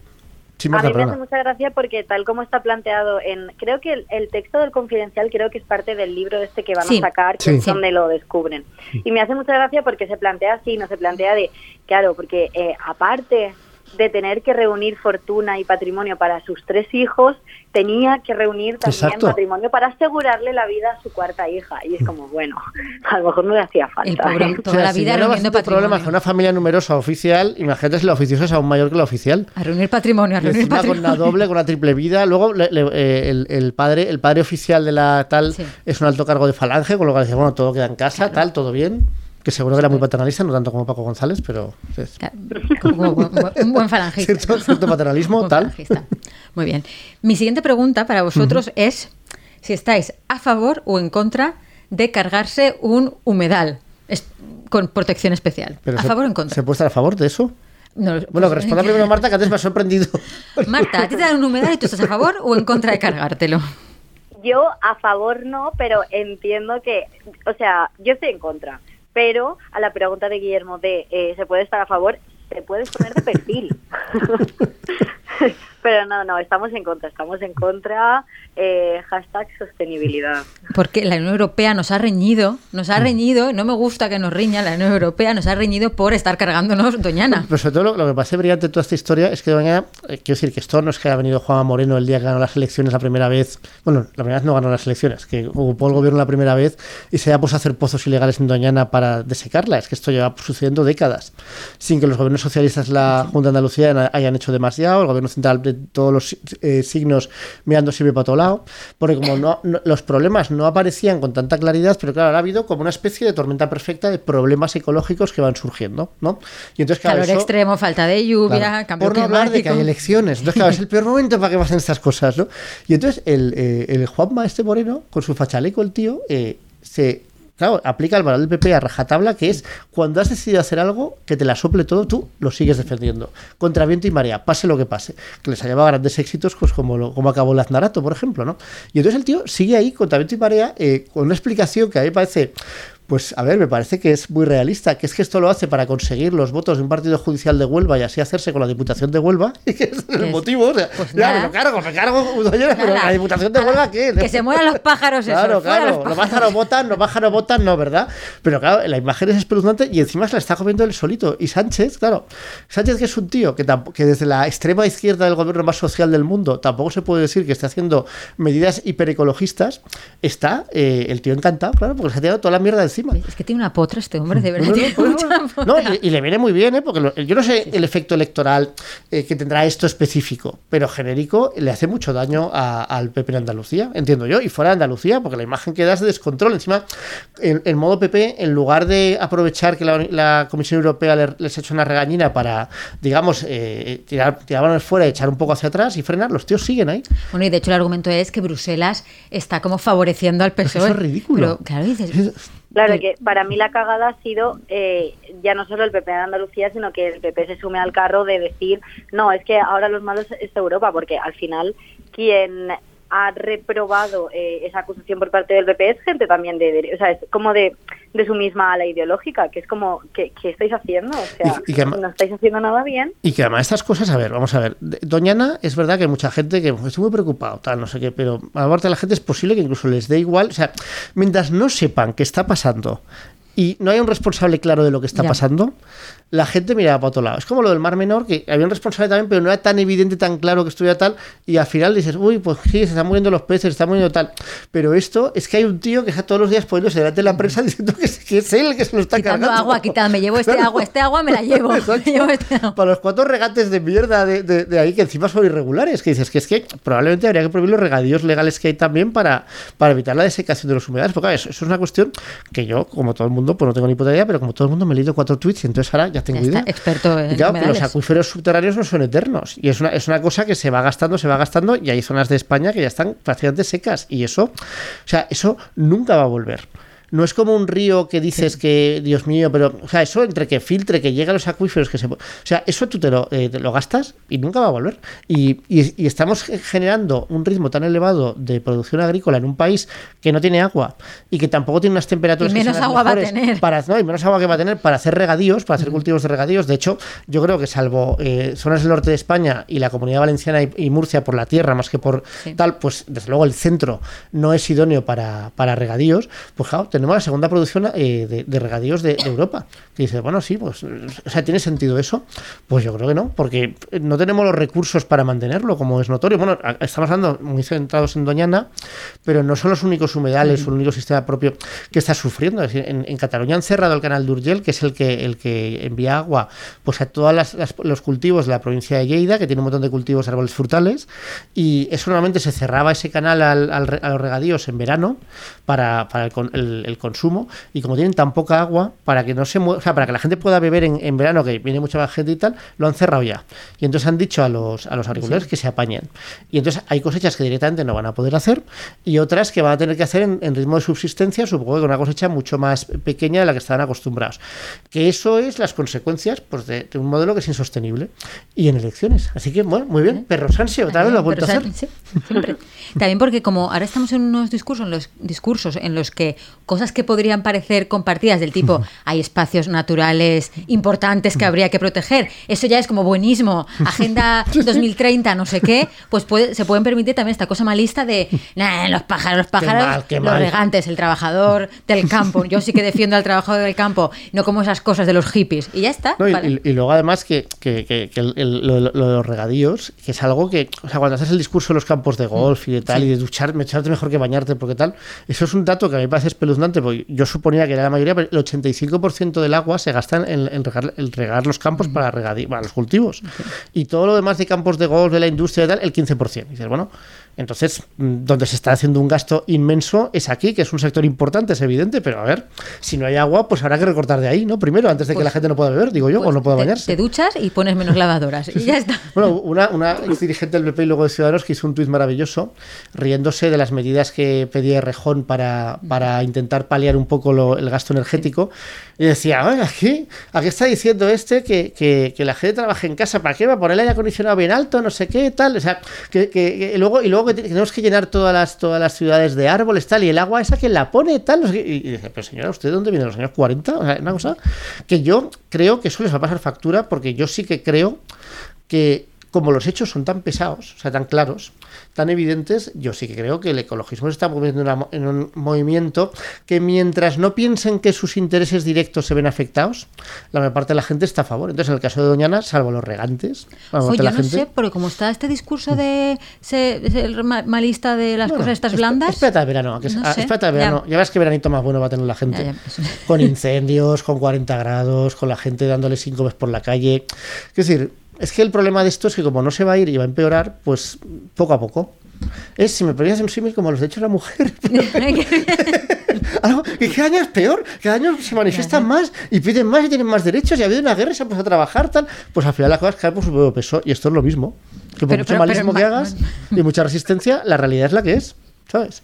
Sí, a mí me hace mucha gracia porque tal como está planteado en... Creo que el, el texto del confidencial creo que es parte del libro este que van Sí, a sacar, que sí. es donde lo descubren. Y me hace mucha gracia porque se plantea así, no se plantea de... Claro, porque eh, aparte de tener que reunir fortuna y patrimonio para sus tres hijos, tenía que reunir también Exacto. patrimonio para asegurarle la vida a su cuarta hija. Y es como, bueno, a lo mejor no le hacía falta. El pobre, ¿eh? toda la vida ya no reuniendo bastante problemas patrimonio. con una familia numerosa oficial, imagínate si la oficiosa es aún mayor que la oficial. A reunir patrimonio, a Y reunir encima con una doble, con una triple vida. Luego le- le- eh, el, el padre, el padre oficial de la tal Sí. es un alto cargo de falange, con lo cual dice, bueno, todo queda en casa, tal, todo bien. Que seguro que era muy paternalista, no tanto como Paco González, pero es Claro, como- como- como un buen falangista. cierto, cierto paternalismo, Buen tal. falangista. Muy bien. Mi siguiente pregunta para vosotros es si estáis a favor o en contra de cargarse un humedal es- con protección especial. Pero ¿A se- favor o en contra? ¿Se puede estar a favor de eso? No, Bueno, pues, que responda primero Marta, que antes me ha sorprendido. Marta, ¿a ti te dan un humedal y tú estás a favor o en contra de cargártelo? Yo a favor no, pero entiendo que, o sea, yo estoy en contra. Pero a la pregunta de Guillermo de eh, ¿se puede estar a favor? Te puedes poner de perfil. pero no, no, estamos en contra, estamos en contra. Eh, hashtag sostenibilidad. Porque la Unión Europea nos ha reñido, nos Mm. ha reñido, no me gusta que nos riña la Unión Europea, nos ha reñido por estar cargándonos Doñana. Pero sobre todo lo, lo que parece brillante de toda esta historia es que doña, eh, quiero decir que esto no es que haya venido Juanma Moreno el día que ganó las elecciones la primera vez, bueno, la primera vez no ganó las elecciones, que ocupó el gobierno la primera vez y se haya puesto a hacer pozos ilegales en Doñana para desecarla, es que esto lleva sucediendo décadas, sin que los gobiernos socialistas, la Junta de Andalucía hayan hecho demasiado, el gobierno central de todos los eh, signos mirando siempre para todo lado, porque como no, no- los problemas no aparecían con tanta claridad, pero claro, ahora ha habido como una especie de tormenta perfecta de problemas ecológicos que van surgiendo, ¿no? Y entonces, claro, Calor eso- extremo, falta de lluvia, Claro, cambio por no hablar de que hay elecciones. Entonces, claro, es el peor momento para que pasen estas cosas, ¿no? Y entonces el, eh, el Juanma este Moreno, con su fachaleco, el tío, eh, se... Claro, aplica el valor del PP a rajatabla, que es cuando has decidido hacer algo, que te la sople todo, tú lo sigues defendiendo. Contra viento y marea, pase lo que pase. Que les ha llevado grandes éxitos, pues como, lo- como acabó el Aznarato, por ejemplo, ¿no? Y entonces el tío sigue ahí, contra viento y marea, eh, con una explicación que a mí parece pues a ver, me parece que es muy realista, que es que esto lo hace para conseguir los votos de un partido judicial de Huelva y así hacerse con la Diputación de Huelva, y que es el es- motivo. O sea, pues ya, nada. me lo cargo, me cargo, doña, pero la Diputación de Huelva, ¿qué? Que se mueran los pájaros, eso, Claro, los pájaros. pájaros votan, los pájaros votan, no, ¿verdad? Pero claro, la imagen es espeluznante y encima se la está comiendo él solito. Y Sánchez, claro, Sánchez que es un tío que, que desde la extrema izquierda del gobierno más social del mundo tampoco se puede decir que esté haciendo medidas hiperecologistas, está eh, el tío encantado, claro, porque se ha tirado toda la mierda encima. Es que tiene una potra este hombre, de verdad. No, no, tiene no, mucha no, y, y le viene muy bien, ¿eh? porque lo- yo no sé el efecto electoral eh, que tendrá esto específico, pero genérico le hace mucho daño a- al PP en Andalucía, entiendo yo, y fuera de Andalucía, porque la imagen que da es de descontrol. Encima, en, en modo PP, en lugar de aprovechar que la, la Comisión Europea le- les ha hecho una regañina para, digamos, eh, tirar, tirar balones fuera echar un poco hacia atrás y frenar, los tíos siguen ahí. Bueno, y de hecho el argumento es que Bruselas está como favoreciendo al PSOE. eso es ridículo. Pero claro, dices, Claro que para mí la cagada ha sido eh, ya no solo el PP de Andalucía, sino que el PP se sume al carro de decir, no, es que ahora los malos es Europa, porque al final quien ha reprobado eh, esa acusación por parte del PP es gente también de, o sea, es como de, de su misma ala ideológica, que es como, ¿qué, qué estáis haciendo? O sea, Y- y que además- no estáis haciendo nada bien. Y que además estas cosas, a ver, vamos a ver. Doñana es verdad que hay mucha gente que pues, estoy muy preocupado, tal, no sé qué, pero a parte de la gente es posible que incluso les dé igual. O sea, mientras no sepan qué está pasando y no hay un responsable claro de lo que está Ya. pasando, la gente mira para otro lado. Es como lo del Mar Menor, que había un responsable también, pero no era tan evidente, tan claro que estuviera tal, y al final dices, uy, pues sí, se están muriendo los peces, se están muriendo tal. Pero esto es que hay un tío que está todos los días poniéndose delante de la prensa diciendo que es, que es él el que se lo está quitando cargando. agua, quitando, me llevo este Claro. agua, este agua me la llevo. me Exacto. llevo este agua. Para los cuatro regates de mierda de, de- de ahí que encima son irregulares, que dices que es que probablemente habría que prohibir los regadíos legales que hay también para, para evitar la desecación de los humedales. Porque claro, eso, eso es una cuestión que yo, como todo el mundo, pues no tengo ni puta idea, pero como todo el mundo me he leído cuatro tweets y entonces ahora ya tengo Ya está, idea. experto en Y claro, que los acuíferos subterráneos no son eternos. Y es una, es una cosa que se va gastando, se va gastando, y hay zonas de España que ya están prácticamente secas. Y eso, o sea, eso nunca va a volver. No es como un río que dices que, Dios mío, pero, o sea, eso entre que filtre, que llegue a los acuíferos, que se. O sea, eso tú te lo, eh, te lo gastas y nunca va a volver. Y, y- y estamos ge- generando un ritmo tan elevado de producción agrícola en un país que no tiene agua y que tampoco tiene unas temperaturas Y que menos las agua va a tener. para no, y menos agua que va a tener para hacer regadíos, para hacer cultivos de regadíos. De hecho, yo creo que salvo eh, zonas del norte de España y la comunidad valenciana y, y Murcia por la tierra más que por Sí. tal, pues desde luego el centro no es idóneo para, para regadíos. Pues claro, tenemos tenemos la segunda producción eh, de, de, regadíos de, de, Europa. Que dice, bueno, sí, pues, o sea, ¿tiene sentido eso? Pues yo creo que no, porque no tenemos los recursos para mantenerlo, como es notorio. Bueno, estamos hablando muy centrados en Doñana, pero no son los únicos humedales, mm. el único sistema propio que está sufriendo. Es decir, en, en, Cataluña han cerrado el canal d'Urgell, que es el que, el que envía agua pues a todos los cultivos de la provincia de Lleida, que tiene un montón de cultivos de árboles frutales, y eso normalmente se cerraba ese canal al, al, a los regadíos en verano para, para el, el, consumo, y como tienen tan poca agua, para que no se o sea, para que la gente pueda beber en, en, verano, que viene mucha más gente y tal, lo han cerrado ya. Y entonces han dicho a los, a los agricultores sí. que se apañen. Y entonces hay cosechas que directamente no van a poder hacer, y otras que van a tener que hacer en, en ritmo de subsistencia, supongo que con una cosecha mucho más pequeña de la que estaban acostumbrados. Que eso es las consecuencias pues, de, de un modelo que es insostenible. Y en elecciones. Así que, bueno, muy bien. Perro Sánchez, otra vez lo ha vuelto a hacer. Sí, siempre. También porque como ahora estamos en unos discursos en, los, discursos en los que cosas que podrían parecer compartidas del tipo hay espacios naturales importantes que habría que proteger, eso ya es como buenismo, Agenda 2030, no sé qué, pues puede, se pueden permitir también esta cosa malista de nah, los pájaros, los pájaros, qué mal, qué los regantes, el trabajador del campo. Yo sí que defiendo al trabajador del campo, no como esas cosas de los hippies. Y ya está. No, y, vale. y, y, luego además que, que, que, que el, el, lo, lo, de los regadíos, que es algo que, o sea, cuando haces el discurso de los campos de golf y de tal, sí. y de duchar, echarte mejor que bañarte, porque tal, eso es un dato que a mí me parece espeluznante, porque yo suponía que era la mayoría, pero el 85% del agua se gasta en, en, regar, en regar, los campos para, regar, para los cultivos. Okay. Y todo lo demás de campos de golf, de la industria y tal, el 15%. Y dices, bueno, entonces, mm, donde se está haciendo un gasto inmenso es aquí, que es un sector importante, es evidente, pero a ver, si no hay agua, pues habrá que recortar de ahí, ¿no? Primero, antes de pues, que la gente no pueda beber, digo yo, pues o no pueda te, bañarse. Te duchas y pones menos lavadoras y ya está. Bueno, una, una dirigente del PP y luego de Ciudadanos que hizo un tuit maravilloso, riéndose de las medidas que pedía Rejón para, para intentar paliar un poco lo, el gasto energético, y decía, oiga, aquí, aquí está diciendo este que, que, que, la gente trabaje en casa, ¿para qué? ¿Va a poner el aire acondicionado bien alto? No sé qué, tal. O sea, que, que, que luego, y luego que tenemos que llenar todas las, todas las ciudades de árboles, tal, y el agua esa que la pone, tal. Y, y dice, pero señora, ¿usted de dónde viene? ¿De los años 40? O sea, una cosa que yo creo que eso les va a pasar factura, porque yo sí que creo que como los hechos son tan pesados, o sea, tan claros, tan evidentes, yo sí que creo que el ecologismo se está moviendo en, una, en, un movimiento que mientras no piensen que sus intereses directos se ven afectados, la mayor parte de la gente está a favor. Entonces, en el caso de Doñana, salvo los regantes, Oye, la yo no gente... sé, porque como está este discurso de ser malista de las bueno, cosas estas blandas... Espérate a verano, que, no sé, espérate verano. Ya. ya. ves que veranito más bueno va a tener la gente. Ya, ya, con incendios, con 40 grados, con la gente dándole síncopes por la calle. Es decir, es que el problema de esto es que como no se va a ir y va a empeorar, pues poco a poco. Es, si me ponías un símil como los derechos de la mujer. Algo que cada año es peor, cada año se manifiestan más y piden más y tienen más derechos y ha habido una guerra y se ha puesto a trabajar, tal. Pues al final las cosas caen por su propio peso y esto es lo mismo. Que por pero, mucho pero, malismo pero, que hagas y mucha resistencia, la realidad es la que es, ¿sabes?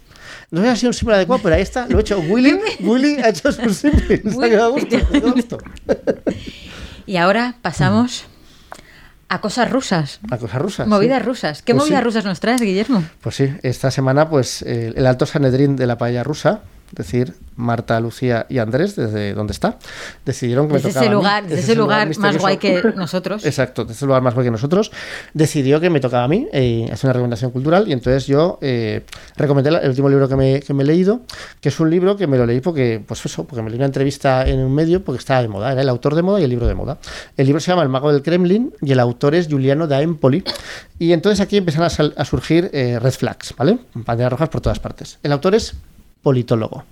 No ha sido un símbolo adecuado, pero ahí está, lo he hecho. Willy, Willy ha hecho su símbolo. Se ha quedado gusto, gusto. Y ahora pasamos a cosas rusas. A cosas rusas. Movidas sí. rusas. ¿Qué pues movidas sí. rusas nos traes, Guillermo? Pues sí, esta semana, pues eh, el Alto Sanedrín de la paella rusa, es decir, Marta, Lucía y Andrés, desde donde está, decidieron que desde me tocaba ese lugar, a mí, desde ese lugar, lugar más guay que nosotros. Exacto, desde ese lugar más guay que nosotros, decidió que me tocaba a mí eh, hacer una recomendación cultural y entonces yo eh, recomendé el último libro que me, que me, he leído, que es un libro que me lo leí porque, pues eso, porque me leí una entrevista en un medio porque estaba de moda, era el autor de moda y el libro de moda. El libro se llama El mago del Kremlin y el autor es Giuliano da Empoli y entonces aquí empiezan a, a surgir eh, red flags, ¿vale? Banderas rojas por todas partes. El autor es politólogo.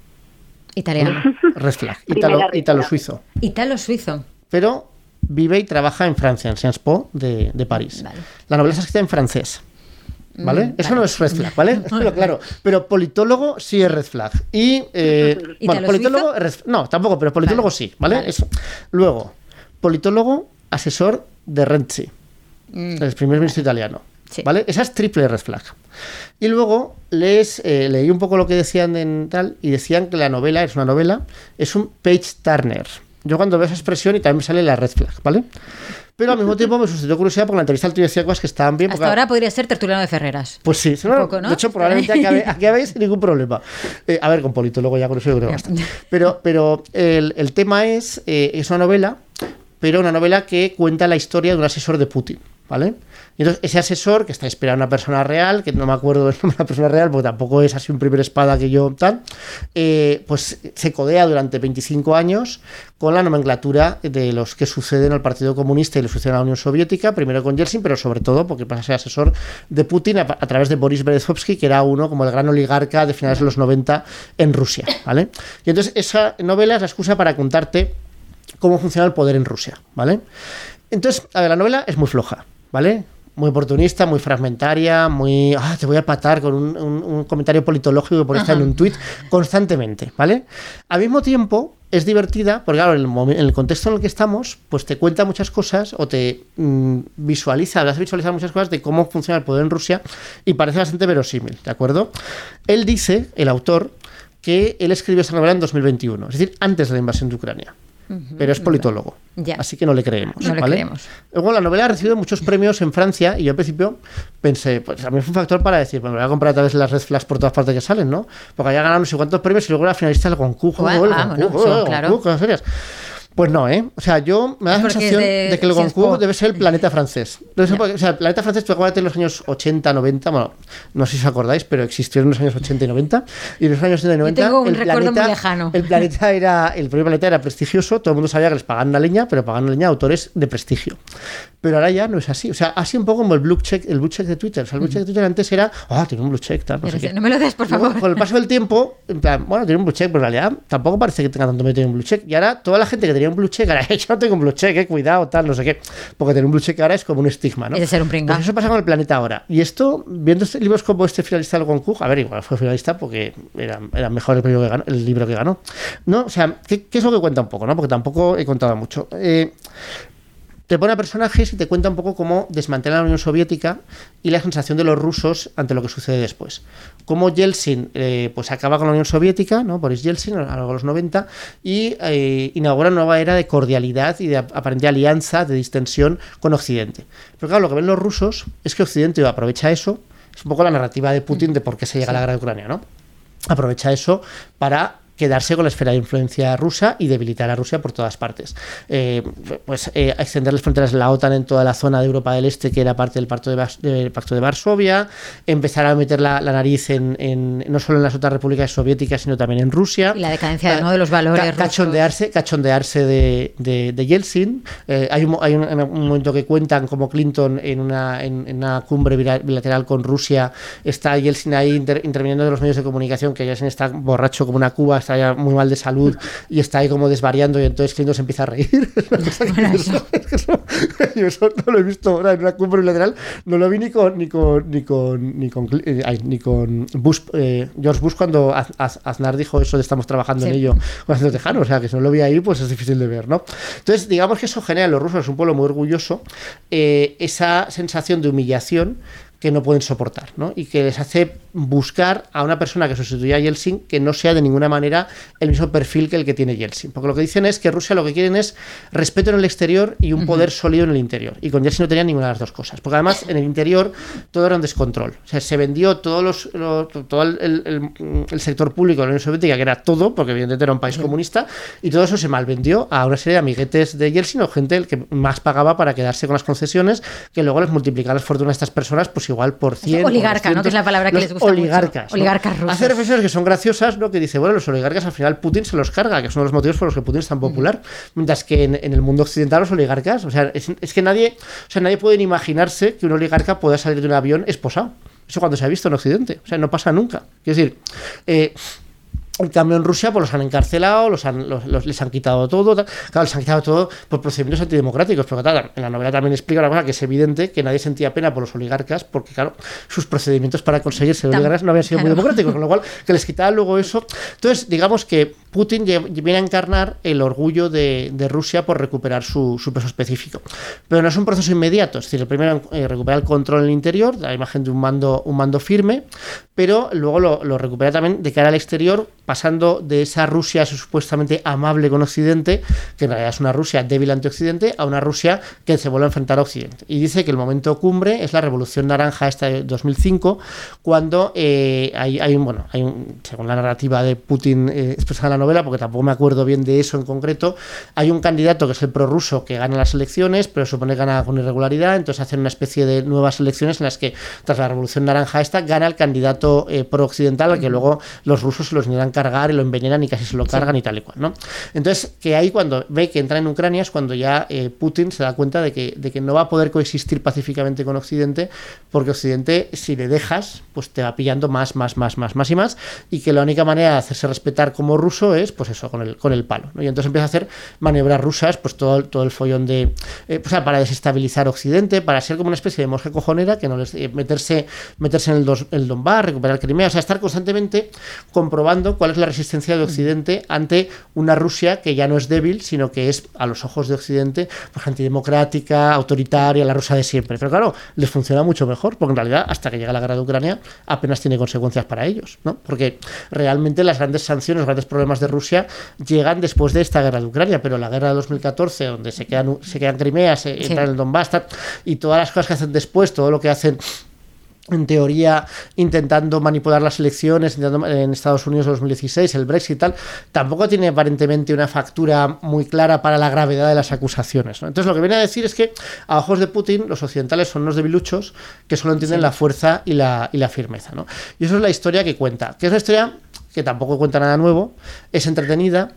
Italiano. Red flag. Italo, italo suizo. Italo suizo. Pero vive y trabaja en Francia, en Sciences Po de, de París. Vale. La novela está escrita en francés. ¿Vale? Mm, Eso vale. no es red flag, ¿vale? pero claro. Pero politólogo sí es red flag. Y. Eh, bueno, politólogo. Red, no, tampoco, pero politólogo vale. sí, ¿vale? Eso. Luego, politólogo, asesor de Renzi, mm. el primer ministro italiano. Sí. ¿Vale? Esa es triple red flag. Y luego lees, eh, leí un poco lo que decían en tal y decían que la novela es una novela, es un page turner. Yo cuando veo esa expresión y también me sale la red flag, ¿vale? Pero al mismo tiempo me suscitó curiosidad porque la entrevista al tío decía cosas que estaban bien. Hasta ahora podría ser tertuliano de Ferreras. Pues sí, no, poco, ¿no? de hecho probablemente acabe, acabe sin ningún problema. Eh, a ver, con politólogo ya con eso yo creo bastante. Pero, pero el, el tema es, eh, es una novela, pero una novela que cuenta la historia de un asesor de Putin. ¿vale? Entonces ese asesor, que está inspirado en una persona real, que no me acuerdo del nombre de la persona real, porque tampoco es así un primer espada que yo tal, eh, pues se codea durante 25 años con la nomenclatura de los que suceden al Partido Comunista y le suceden a la Unión Soviética, primero con Yeltsin, pero sobre todo porque pasa a ser asesor de Putin a, a través de Boris Berezovsky, que era uno como el gran oligarca de finales de los 90 en Rusia, ¿vale? Y entonces esa novela es la excusa para contarte cómo funciona el poder en Rusia, ¿vale? Entonces, a ver, la novela es muy floja, ¿vale? Muy oportunista, muy fragmentaria, muy. Ah, te voy a patar con un, un- un comentario politológico por estar en un tuit constantemente, ¿vale? Al mismo tiempo, es divertida, porque claro, en el, momen- en el contexto en el que estamos, pues te cuenta muchas cosas o te mm, visualiza, te hace visualizar muchas cosas de cómo funciona el poder en Rusia y parece bastante verosímil, ¿de acuerdo? Él dice, el autor, que él escribió esta novela en 2021, es decir, antes de la invasión de Ucrania. Pero es politólogo. Ya. Así que no le creemos. No le ¿vale? creemos. Luego la novela ha recibido muchos premios en Francia y yo al principio pensé, pues mí fue un factor para decir, bueno, me voy a comprar a través de las red flash por todas partes que salen, ¿no? Porque había ganado no sé cuántos premios y luego era finalista. Guau, el ah, Goncourt, bueno, eso, el claro. Pues no, ¿eh? O sea, yo me da la sensación de- de, que el Goncourt debe ser el planeta francés. Debe ser Ya. porque- o sea, el planeta francés, tú acuérdate en los años 80, 90, bueno, no sé si os acordáis, pero existió en los años 80 y 90. Y en los años 80 y 90. tengo un el recuerdo muy planeta, lejano. El planeta era, el primer planeta era prestigioso, todo el mundo sabía que les pagaban una leña, pero pagaban una leña a autores de prestigio. Pero ahora ya no es así. O sea, así un poco como el blue check, el blue check de Twitter. O sea, el blue check de Twitter antes era, ah, tiene un blue check, tal, no Pero sé qué. no me lo des, por Luego, favor. con el paso del tiempo, en plan, bueno, tiene un blue check, pero en realidad tampoco parece que tenga tanto mérito en un blue check. Y ahora toda la gente que tenía un blue check, ahora yo no tengo un blue check, eh, cuidado, tal, no sé qué. Porque tener un blue check ahora es como un estigma, ¿no? Es de ser un pringao. Pues eso pasa con el planeta ahora. Y esto, viendo este- libros como este finalista del Goncourt, a ver, igual fue finalista porque era, era mejor el, que ganó- el libro que ganó. ¿No? O sea, ¿qué, qué es lo que cuenta un poco, no? Porque tampoco he contado mucho. Eh, te pone a personajes y te cuenta un poco cómo desmantela la Unión Soviética y la sensación de los rusos ante lo que sucede después. Cómo Yeltsin eh, pues acaba con la Unión Soviética, ¿no? Boris Yeltsin, a lo largo de los 90, y eh, inaugura una nueva era de cordialidad y de ap- aparente alianza, de distensión con Occidente. Pero claro, lo que ven los rusos es que Occidente aprovecha eso, es un poco la narrativa de Putin de por qué se llega a la guerra de Ucrania, ¿no? aprovecha eso para quedarse con la esfera de influencia rusa y debilitar a Rusia por todas partes. Eh, pues eh, extender las fronteras de la OTAN en toda la zona de Europa del Este, que era parte del Pacto de, Vas- del Pacto de Varsovia, empezar a meter la, la nariz en, en- no solo en las otras repúblicas soviéticas, sino también en Rusia. Y la decadencia Ca- ¿no? de los valores ca- rusos. cachondearse, cachondearse de, de, de Yeltsin. Eh, hay un, hay un, un momento que cuentan como Clinton en una, en, en una cumbre bila- bilateral con Rusia, está Yeltsin ahí inter- interviniendo de los medios de comunicación, que Yeltsin está borracho como una cuba, está ya muy mal de salud y está ahí como desvariando y entonces Clinton se empieza a reír. Bueno, yo eso- eso- no lo he visto ahora en una cumbre bilateral, no lo vi ni con ni con ni con ni con, eh, ay, ni con Bush, eh, George Bush cuando Az- Az- Aznar dijo eso de estamos trabajando en ello con Acento Tejano, o sea que si no lo vi ahí pues es difícil de ver, ¿no? Entonces digamos que eso genera en los rusos, es un pueblo muy orgulloso, eh, esa sensación de humillación que no pueden soportar, ¿no? Y que les hace buscar a una persona que sustituya a Yeltsin que no sea de ninguna manera el mismo perfil que el que tiene Yeltsin. Porque lo que dicen es que Rusia lo que quieren es respeto en el exterior y un poder sólido en el interior. Y con Yeltsin no tenían ninguna de las dos cosas. Porque además en el interior todo era un descontrol. O sea, se vendió todos los, lo- todo el, el- el- el sector público de la Unión Soviética, que era todo, porque evidentemente era un país comunista, y todo eso se malvendió a una serie de amiguetes de Yeltsin o gente el que más pagaba para quedarse con las concesiones, que luego les multiplicaba las fortunas de estas personas, pues igual por 100. por oligarca, ¿no? Que es la palabra que les gusta. Oligarcas. ¿no? Oligarcas rusos. Hace reflexiones que son graciosas, ¿no? Que dice, bueno, los oligarcas al final Putin se los carga, que de los motivos por los que Putin es tan popular. Mientras que en, en el mundo occidental los oligarcas, o sea, es, es que nadie, o sea, nadie puede ni imaginarse que un oligarca pueda salir de un avión esposado. Eso cuando se ha visto en Occidente. O sea, no pasa nunca. Quiero decir, eh, en cambio, en Rusia pues, los han encarcelado, los han, los- los- les han quitado todo. tal. Claro, les han quitado todo por procedimientos antidemocráticos. Pero claro, en la novela también explica una cosa que es evidente que nadie sentía pena por los oligarcas porque, claro, sus procedimientos para conseguir ser oligarcas no habían sido muy democráticos. Con lo cual, que les quitaban luego eso. Entonces, digamos que Putin viene a encarnar el orgullo de, de Rusia por recuperar su, su peso específico. Pero no es un proceso inmediato. Es decir, el primero eh, recupera el control en el interior, la imagen de un mando, un mando firme, pero luego lo, lo recupera también de cara al exterior pasando de esa Rusia supuestamente amable con Occidente, que en realidad es una Rusia débil ante Occidente, a una Rusia que se vuelve a enfrentar a Occidente. Y dice que el momento cumbre es la Revolución Naranja esta de 2005, cuando eh, hay, hay, un, bueno, hay un, según la narrativa de Putin eh, expresada en la novela, porque tampoco me acuerdo bien de eso en concreto, hay un candidato que es el prorruso que gana las elecciones, pero supone que gana con irregularidad, entonces hacen una especie de nuevas elecciones en las que tras la Revolución Naranja esta gana el candidato eh, pro-occidental, al que luego los rusos se los niegan cargar y lo envenenan y casi se lo cargan y tal y cual, ¿no? Entonces, que ahí cuando ve que entra en Ucrania es cuando ya eh, Putin se da cuenta de que, de que no va a poder coexistir pacíficamente con Occidente, porque Occidente, si le dejas, pues te va pillando más, más, más, más, más y más, y que la única manera de hacerse respetar como ruso es, pues eso, con el, con el palo, ¿no? Y entonces empieza a hacer maniobras rusas, pues todo, todo el follón de, eh, o sea, para desestabilizar Occidente, para ser como una especie de monje cojonera, que no les eh, meterse, meterse en el, dos, el Donbass, recuperar Crimea, o sea, estar constantemente comprobando cuál es la resistencia de Occidente ante una Rusia que ya no es débil, sino que es, a los ojos de Occidente, pues antidemocrática, autoritaria, la rusa de siempre. Pero claro, les funciona mucho mejor, porque en realidad, hasta que llega la guerra de Ucrania, apenas tiene consecuencias para ellos, ¿no? Porque realmente las grandes sanciones, los grandes problemas de Rusia llegan después de esta guerra de Ucrania, pero la guerra de 2014, donde se quedan, se quedan Crimea, se Sí. entra en el Donbass, y todas las cosas que hacen después, todo lo que hacen en teoría intentando manipular las elecciones intentando- en Estados Unidos en 2016, el Brexit y tal, tampoco tiene aparentemente una factura muy clara para la gravedad de las acusaciones. ¿no? Entonces lo que viene a decir es que a ojos de Putin los occidentales son unos debiluchos que solo entienden la fuerza y la, y la firmeza. ¿no? Y eso es la historia que cuenta, que es una historia que tampoco cuenta nada nuevo, es entretenida.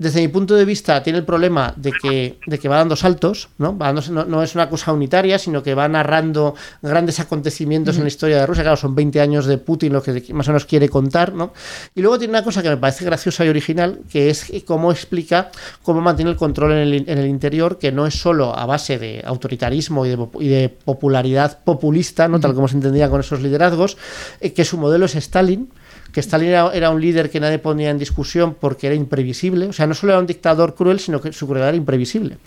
Desde mi punto de vista, tiene el problema de que, de que va dando saltos, ¿no? Va dando- no, no es una cosa unitaria, sino que va narrando grandes acontecimientos en la historia de Rusia. Claro, son 20 años de Putin lo que más o menos quiere contar, ¿no? Y luego tiene una cosa que me parece graciosa y original, que es cómo explica cómo mantiene el control en el, en el interior, que no es solo a base de autoritarismo y de, pop- y de popularidad populista, ¿no? Tal como se entendía con esos liderazgos, eh, que su modelo es Stalin, que Stalin era, era un líder que nadie ponía en discusión porque era imprevisible. O sea, no solo era un dictador cruel, sino que su crueldad era imprevisible.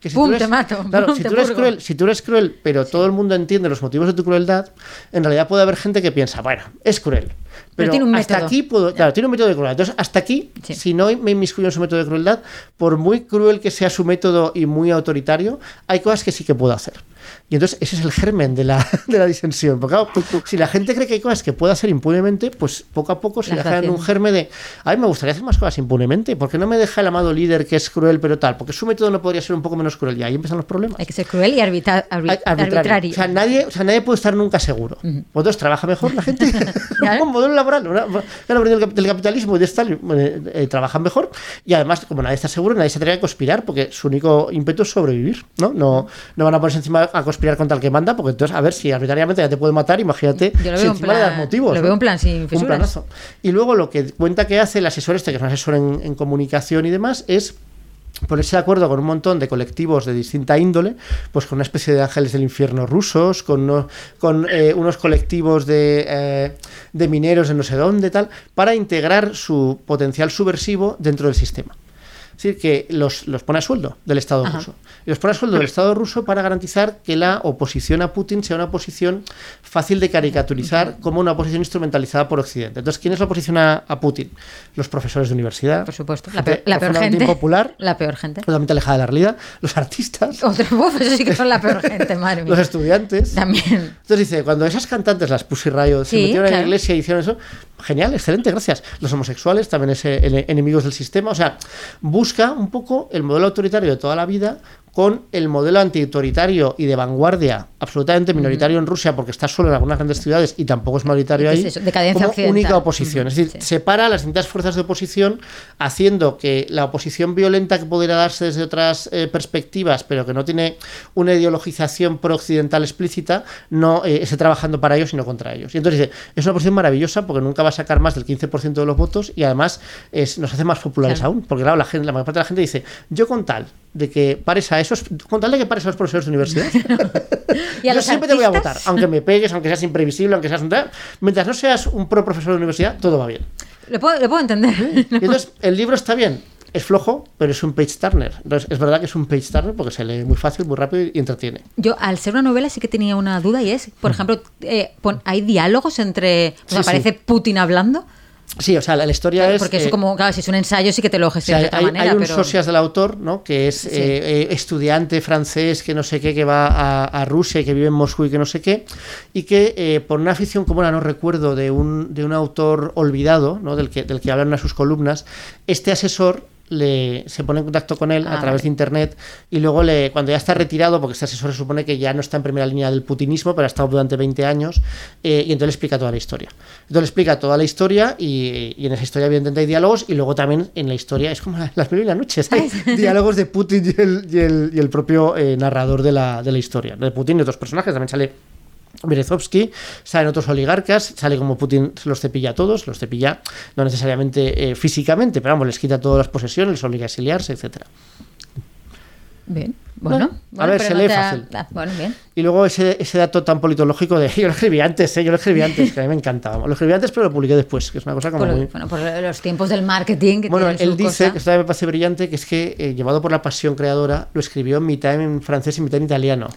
Que si ¡Pum, tú eres- te mato! Claro, ¡Pum, si te tú, eres cruel, si tú eres cruel, pero todo el mundo entiende los motivos de tu crueldad, en realidad puede haber gente que piensa, bueno, es cruel. Pero, tiene un hasta método. aquí puedo, claro, tiene un método de crueldad. Entonces, hasta aquí, Sí. si no me inmiscuyo en su método de crueldad, por muy cruel que sea su método y muy autoritario, hay cosas que sí que puedo hacer. Y entonces ese es el germen de la, de la disensión. Porque claro, si la gente cree que hay cosas que puede hacer impunemente, pues poco a poco se le hacen. un germen de, a mí me gustaría hacer más cosas impunemente. ¿Por qué no me deja el amado líder que es cruel pero tal? Porque su método no podría ser un poco menos cruel. Y ahí empiezan los problemas. Hay que ser cruel y arbitra- arbi- Ar- arbitrario. arbitrario. O sea, nadie, o sea, nadie puede estar nunca seguro. ¿Vosotros trabaja mejor la gente? Claro. un modelo laboral. Una, claro, del capitalismo y de Stalin eh, eh, trabajan mejor. Y además, como nadie está seguro, nadie se atreve a conspirar porque su único ímpetu es sobrevivir. ¿no? No, no van a ponerse encima a conspirar contra el que manda porque entonces, a ver, si arbitrariamente ya te puede matar, imagínate Yo lo si veo en encima le das plan- motivos. lo ¿no? veo en plan sin Un fisuras. planazo. Y luego lo que cuenta que hace el asesor este, que es un asesor en, en comunicación y demás, es ponerse de acuerdo con un montón de colectivos de distinta índole, pues con una especie de ángeles del infierno rusos, con, uno- con eh, unos colectivos de, eh, de mineros de no sé dónde, tal, para integrar su potencial subversivo dentro del sistema. Es decir, que los, los pone a sueldo del Estado Ajá. ruso. Y los pone a sueldo del Estado ruso para garantizar que la oposición a Putin sea una oposición fácil de caricaturizar como una oposición instrumentalizada por Occidente. Entonces, ¿quién es la oposición a, a Putin? Los profesores de universidad. Por supuesto. La peor, la peor gente. impopular, La peor gente. totalmente alejada de la realidad. Los artistas, Otro, uf, eso sí que son la peor gente, madre los estudiantes. También. Entonces dice, cuando esas cantantes, las Pussy Riot, se metieron en la iglesia y hicieron eso, genial, excelente, gracias. Los homosexuales, también es ene- enemigos del sistema. O sea, busca un poco el modelo autoritario de toda la vida con el modelo antiautoritario y de vanguardia absolutamente minoritario en Rusia porque está solo en algunas grandes ciudades y tampoco es minoritario ¿Y qué ahí es como occidental. única oposición. Es decir, Sí. separa las distintas fuerzas de oposición haciendo que la oposición violenta que pudiera darse desde otras eh, perspectivas pero que no tiene una ideologización pro-occidental explícita no eh, esté trabajando para ellos sino contra ellos. Y entonces dice, es una oposición maravillosa porque nunca va a sacar más del 15% de los votos y además es, nos hace más populares Claro. aún. Porque claro, la, gente, la mayor parte de la gente dice, yo con tal de que pares a esos, con tal de que pares a los profesores de universidad, Y a yo siempre te voy a artistas, votar, aunque me pegues, aunque seas imprevisible, aunque seas un tal, mientras no seas un pro profesor de universidad, todo va bien. Lo puedo, lo puedo entender. Y entonces, el libro está bien, es flojo, pero es un page turner. Entonces, es verdad que es un page turner porque se lee muy fácil, muy rápido y entretiene. Yo, al ser una novela, sí que tenía una duda y es, por ejemplo, eh, pon- ¿hay diálogos entre. Mm. Sí, ¿Aparece sí. Putin hablando? Sí, o sea, la, la historia es... Porque eso eh, como, claro, si es un ensayo sí que te lo o sea, gestionas de otra hay, manera, hay un pero... socias del autor, ¿no? Que es Sí. eh, eh, estudiante francés que no sé qué, que va a, a Rusia y que vive en Moscú y que no sé qué, y que eh, por una afición como la no recuerdo de un, de un autor olvidado, ¿no? Del que, del que hablan en sus columnas, este asesor le, se pone en contacto con él Ah, a través vale. de internet y luego le, cuando ya está retirado, porque este asesor se supone que ya no está en primera línea del putinismo, pero ha estado durante 20 años, eh, y entonces le explica toda la historia. Entonces le explica toda la historia y, y en esa historia evidentemente hay diálogos y luego también en la historia, es como las mil y las noches, hay diálogos de Putin y el, y el, y el propio eh, narrador de la, de la historia. De Putin y otros personajes, también sale Berezovsky, salen otros oligarcas, sale como Putin los cepilla a todos, los cepilla no necesariamente eh, físicamente, pero vamos, les quita todas las posesiones, les obliga a exiliarse, etcétera. Bien, bueno. Bueno, a ver, se lee ha- fácil. ah, bueno, bien. Y luego ese, ese dato tan politológico de yo lo escribí antes, ¿eh? yo lo escribí antes, que a mí me encanta. vamos. Lo escribí antes, pero lo publiqué después, que es una cosa como Por, muy. bueno, por los tiempos del marketing que Bueno, él dice, cosa. que esto me parece brillante, que es que, eh, llevado por la pasión creadora, lo escribió mitad en francés y mitad en italiano.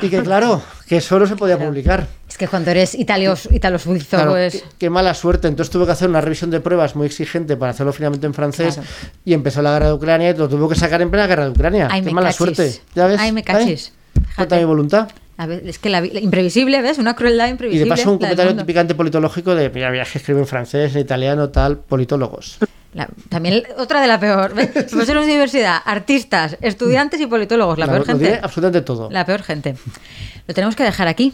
Y que, claro, que eso no se podía Claro. publicar. Es que cuando eres italios, italo-suizo, Claro, pues... qué, qué mala suerte. Entonces tuve que hacer una revisión de pruebas muy exigente para hacerlo finalmente en francés. Claro. Y empezó la guerra de Ucrania y lo tuvo que sacar en plena guerra de Ucrania. Ay, qué mala cachis. suerte. ¿Ya ves? Ay, me cachis. Falta mi voluntad. A ver, es que la, la imprevisible, ¿ves? Una crueldad Y imprevisible. de paso un comentario picante politológico de, mira, mira, que escribe en francés, en italiano, tal, politólogos. La- también otra de la peor. ¿ves? Profesores de universidad, artistas, estudiantes y politólogos. La peor lo diré gente. absolutamente todo. La peor gente. Lo tenemos que dejar aquí.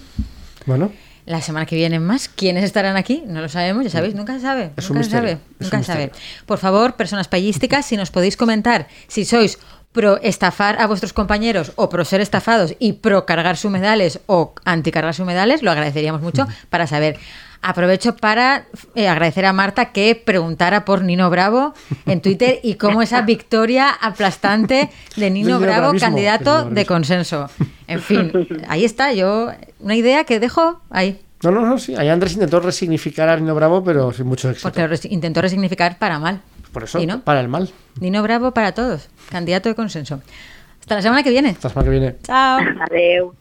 Bueno, La semana que viene más. ¿Quiénes estarán aquí? No lo sabemos, ya sabéis, nunca se sabe. Es nunca un se sabe. es Nunca un se sabe. misterio. Por favor, personas payísticas, si nos podéis comentar si sois pro estafar a vuestros compañeros o pro ser estafados y pro cargar humedales o anti cargar humedales, lo agradeceríamos mucho para saber. Aprovecho para eh, agradecer a Marta que preguntara por Nino Bravo en Twitter y cómo esa victoria aplastante de Nino Bravo, candidato de consenso. En fin, ahí está, yo una idea que dejo ahí. no, no, no, sí. Ahí Andrés intentó resignificar a Nino Bravo, pero sin mucho éxito. Porque lo res- intentó resignificar para mal. Por eso, para el mal. Nino Bravo para todos. Candidato de consenso. Hasta la semana que viene. Hasta la semana que viene. Chao. Adeu.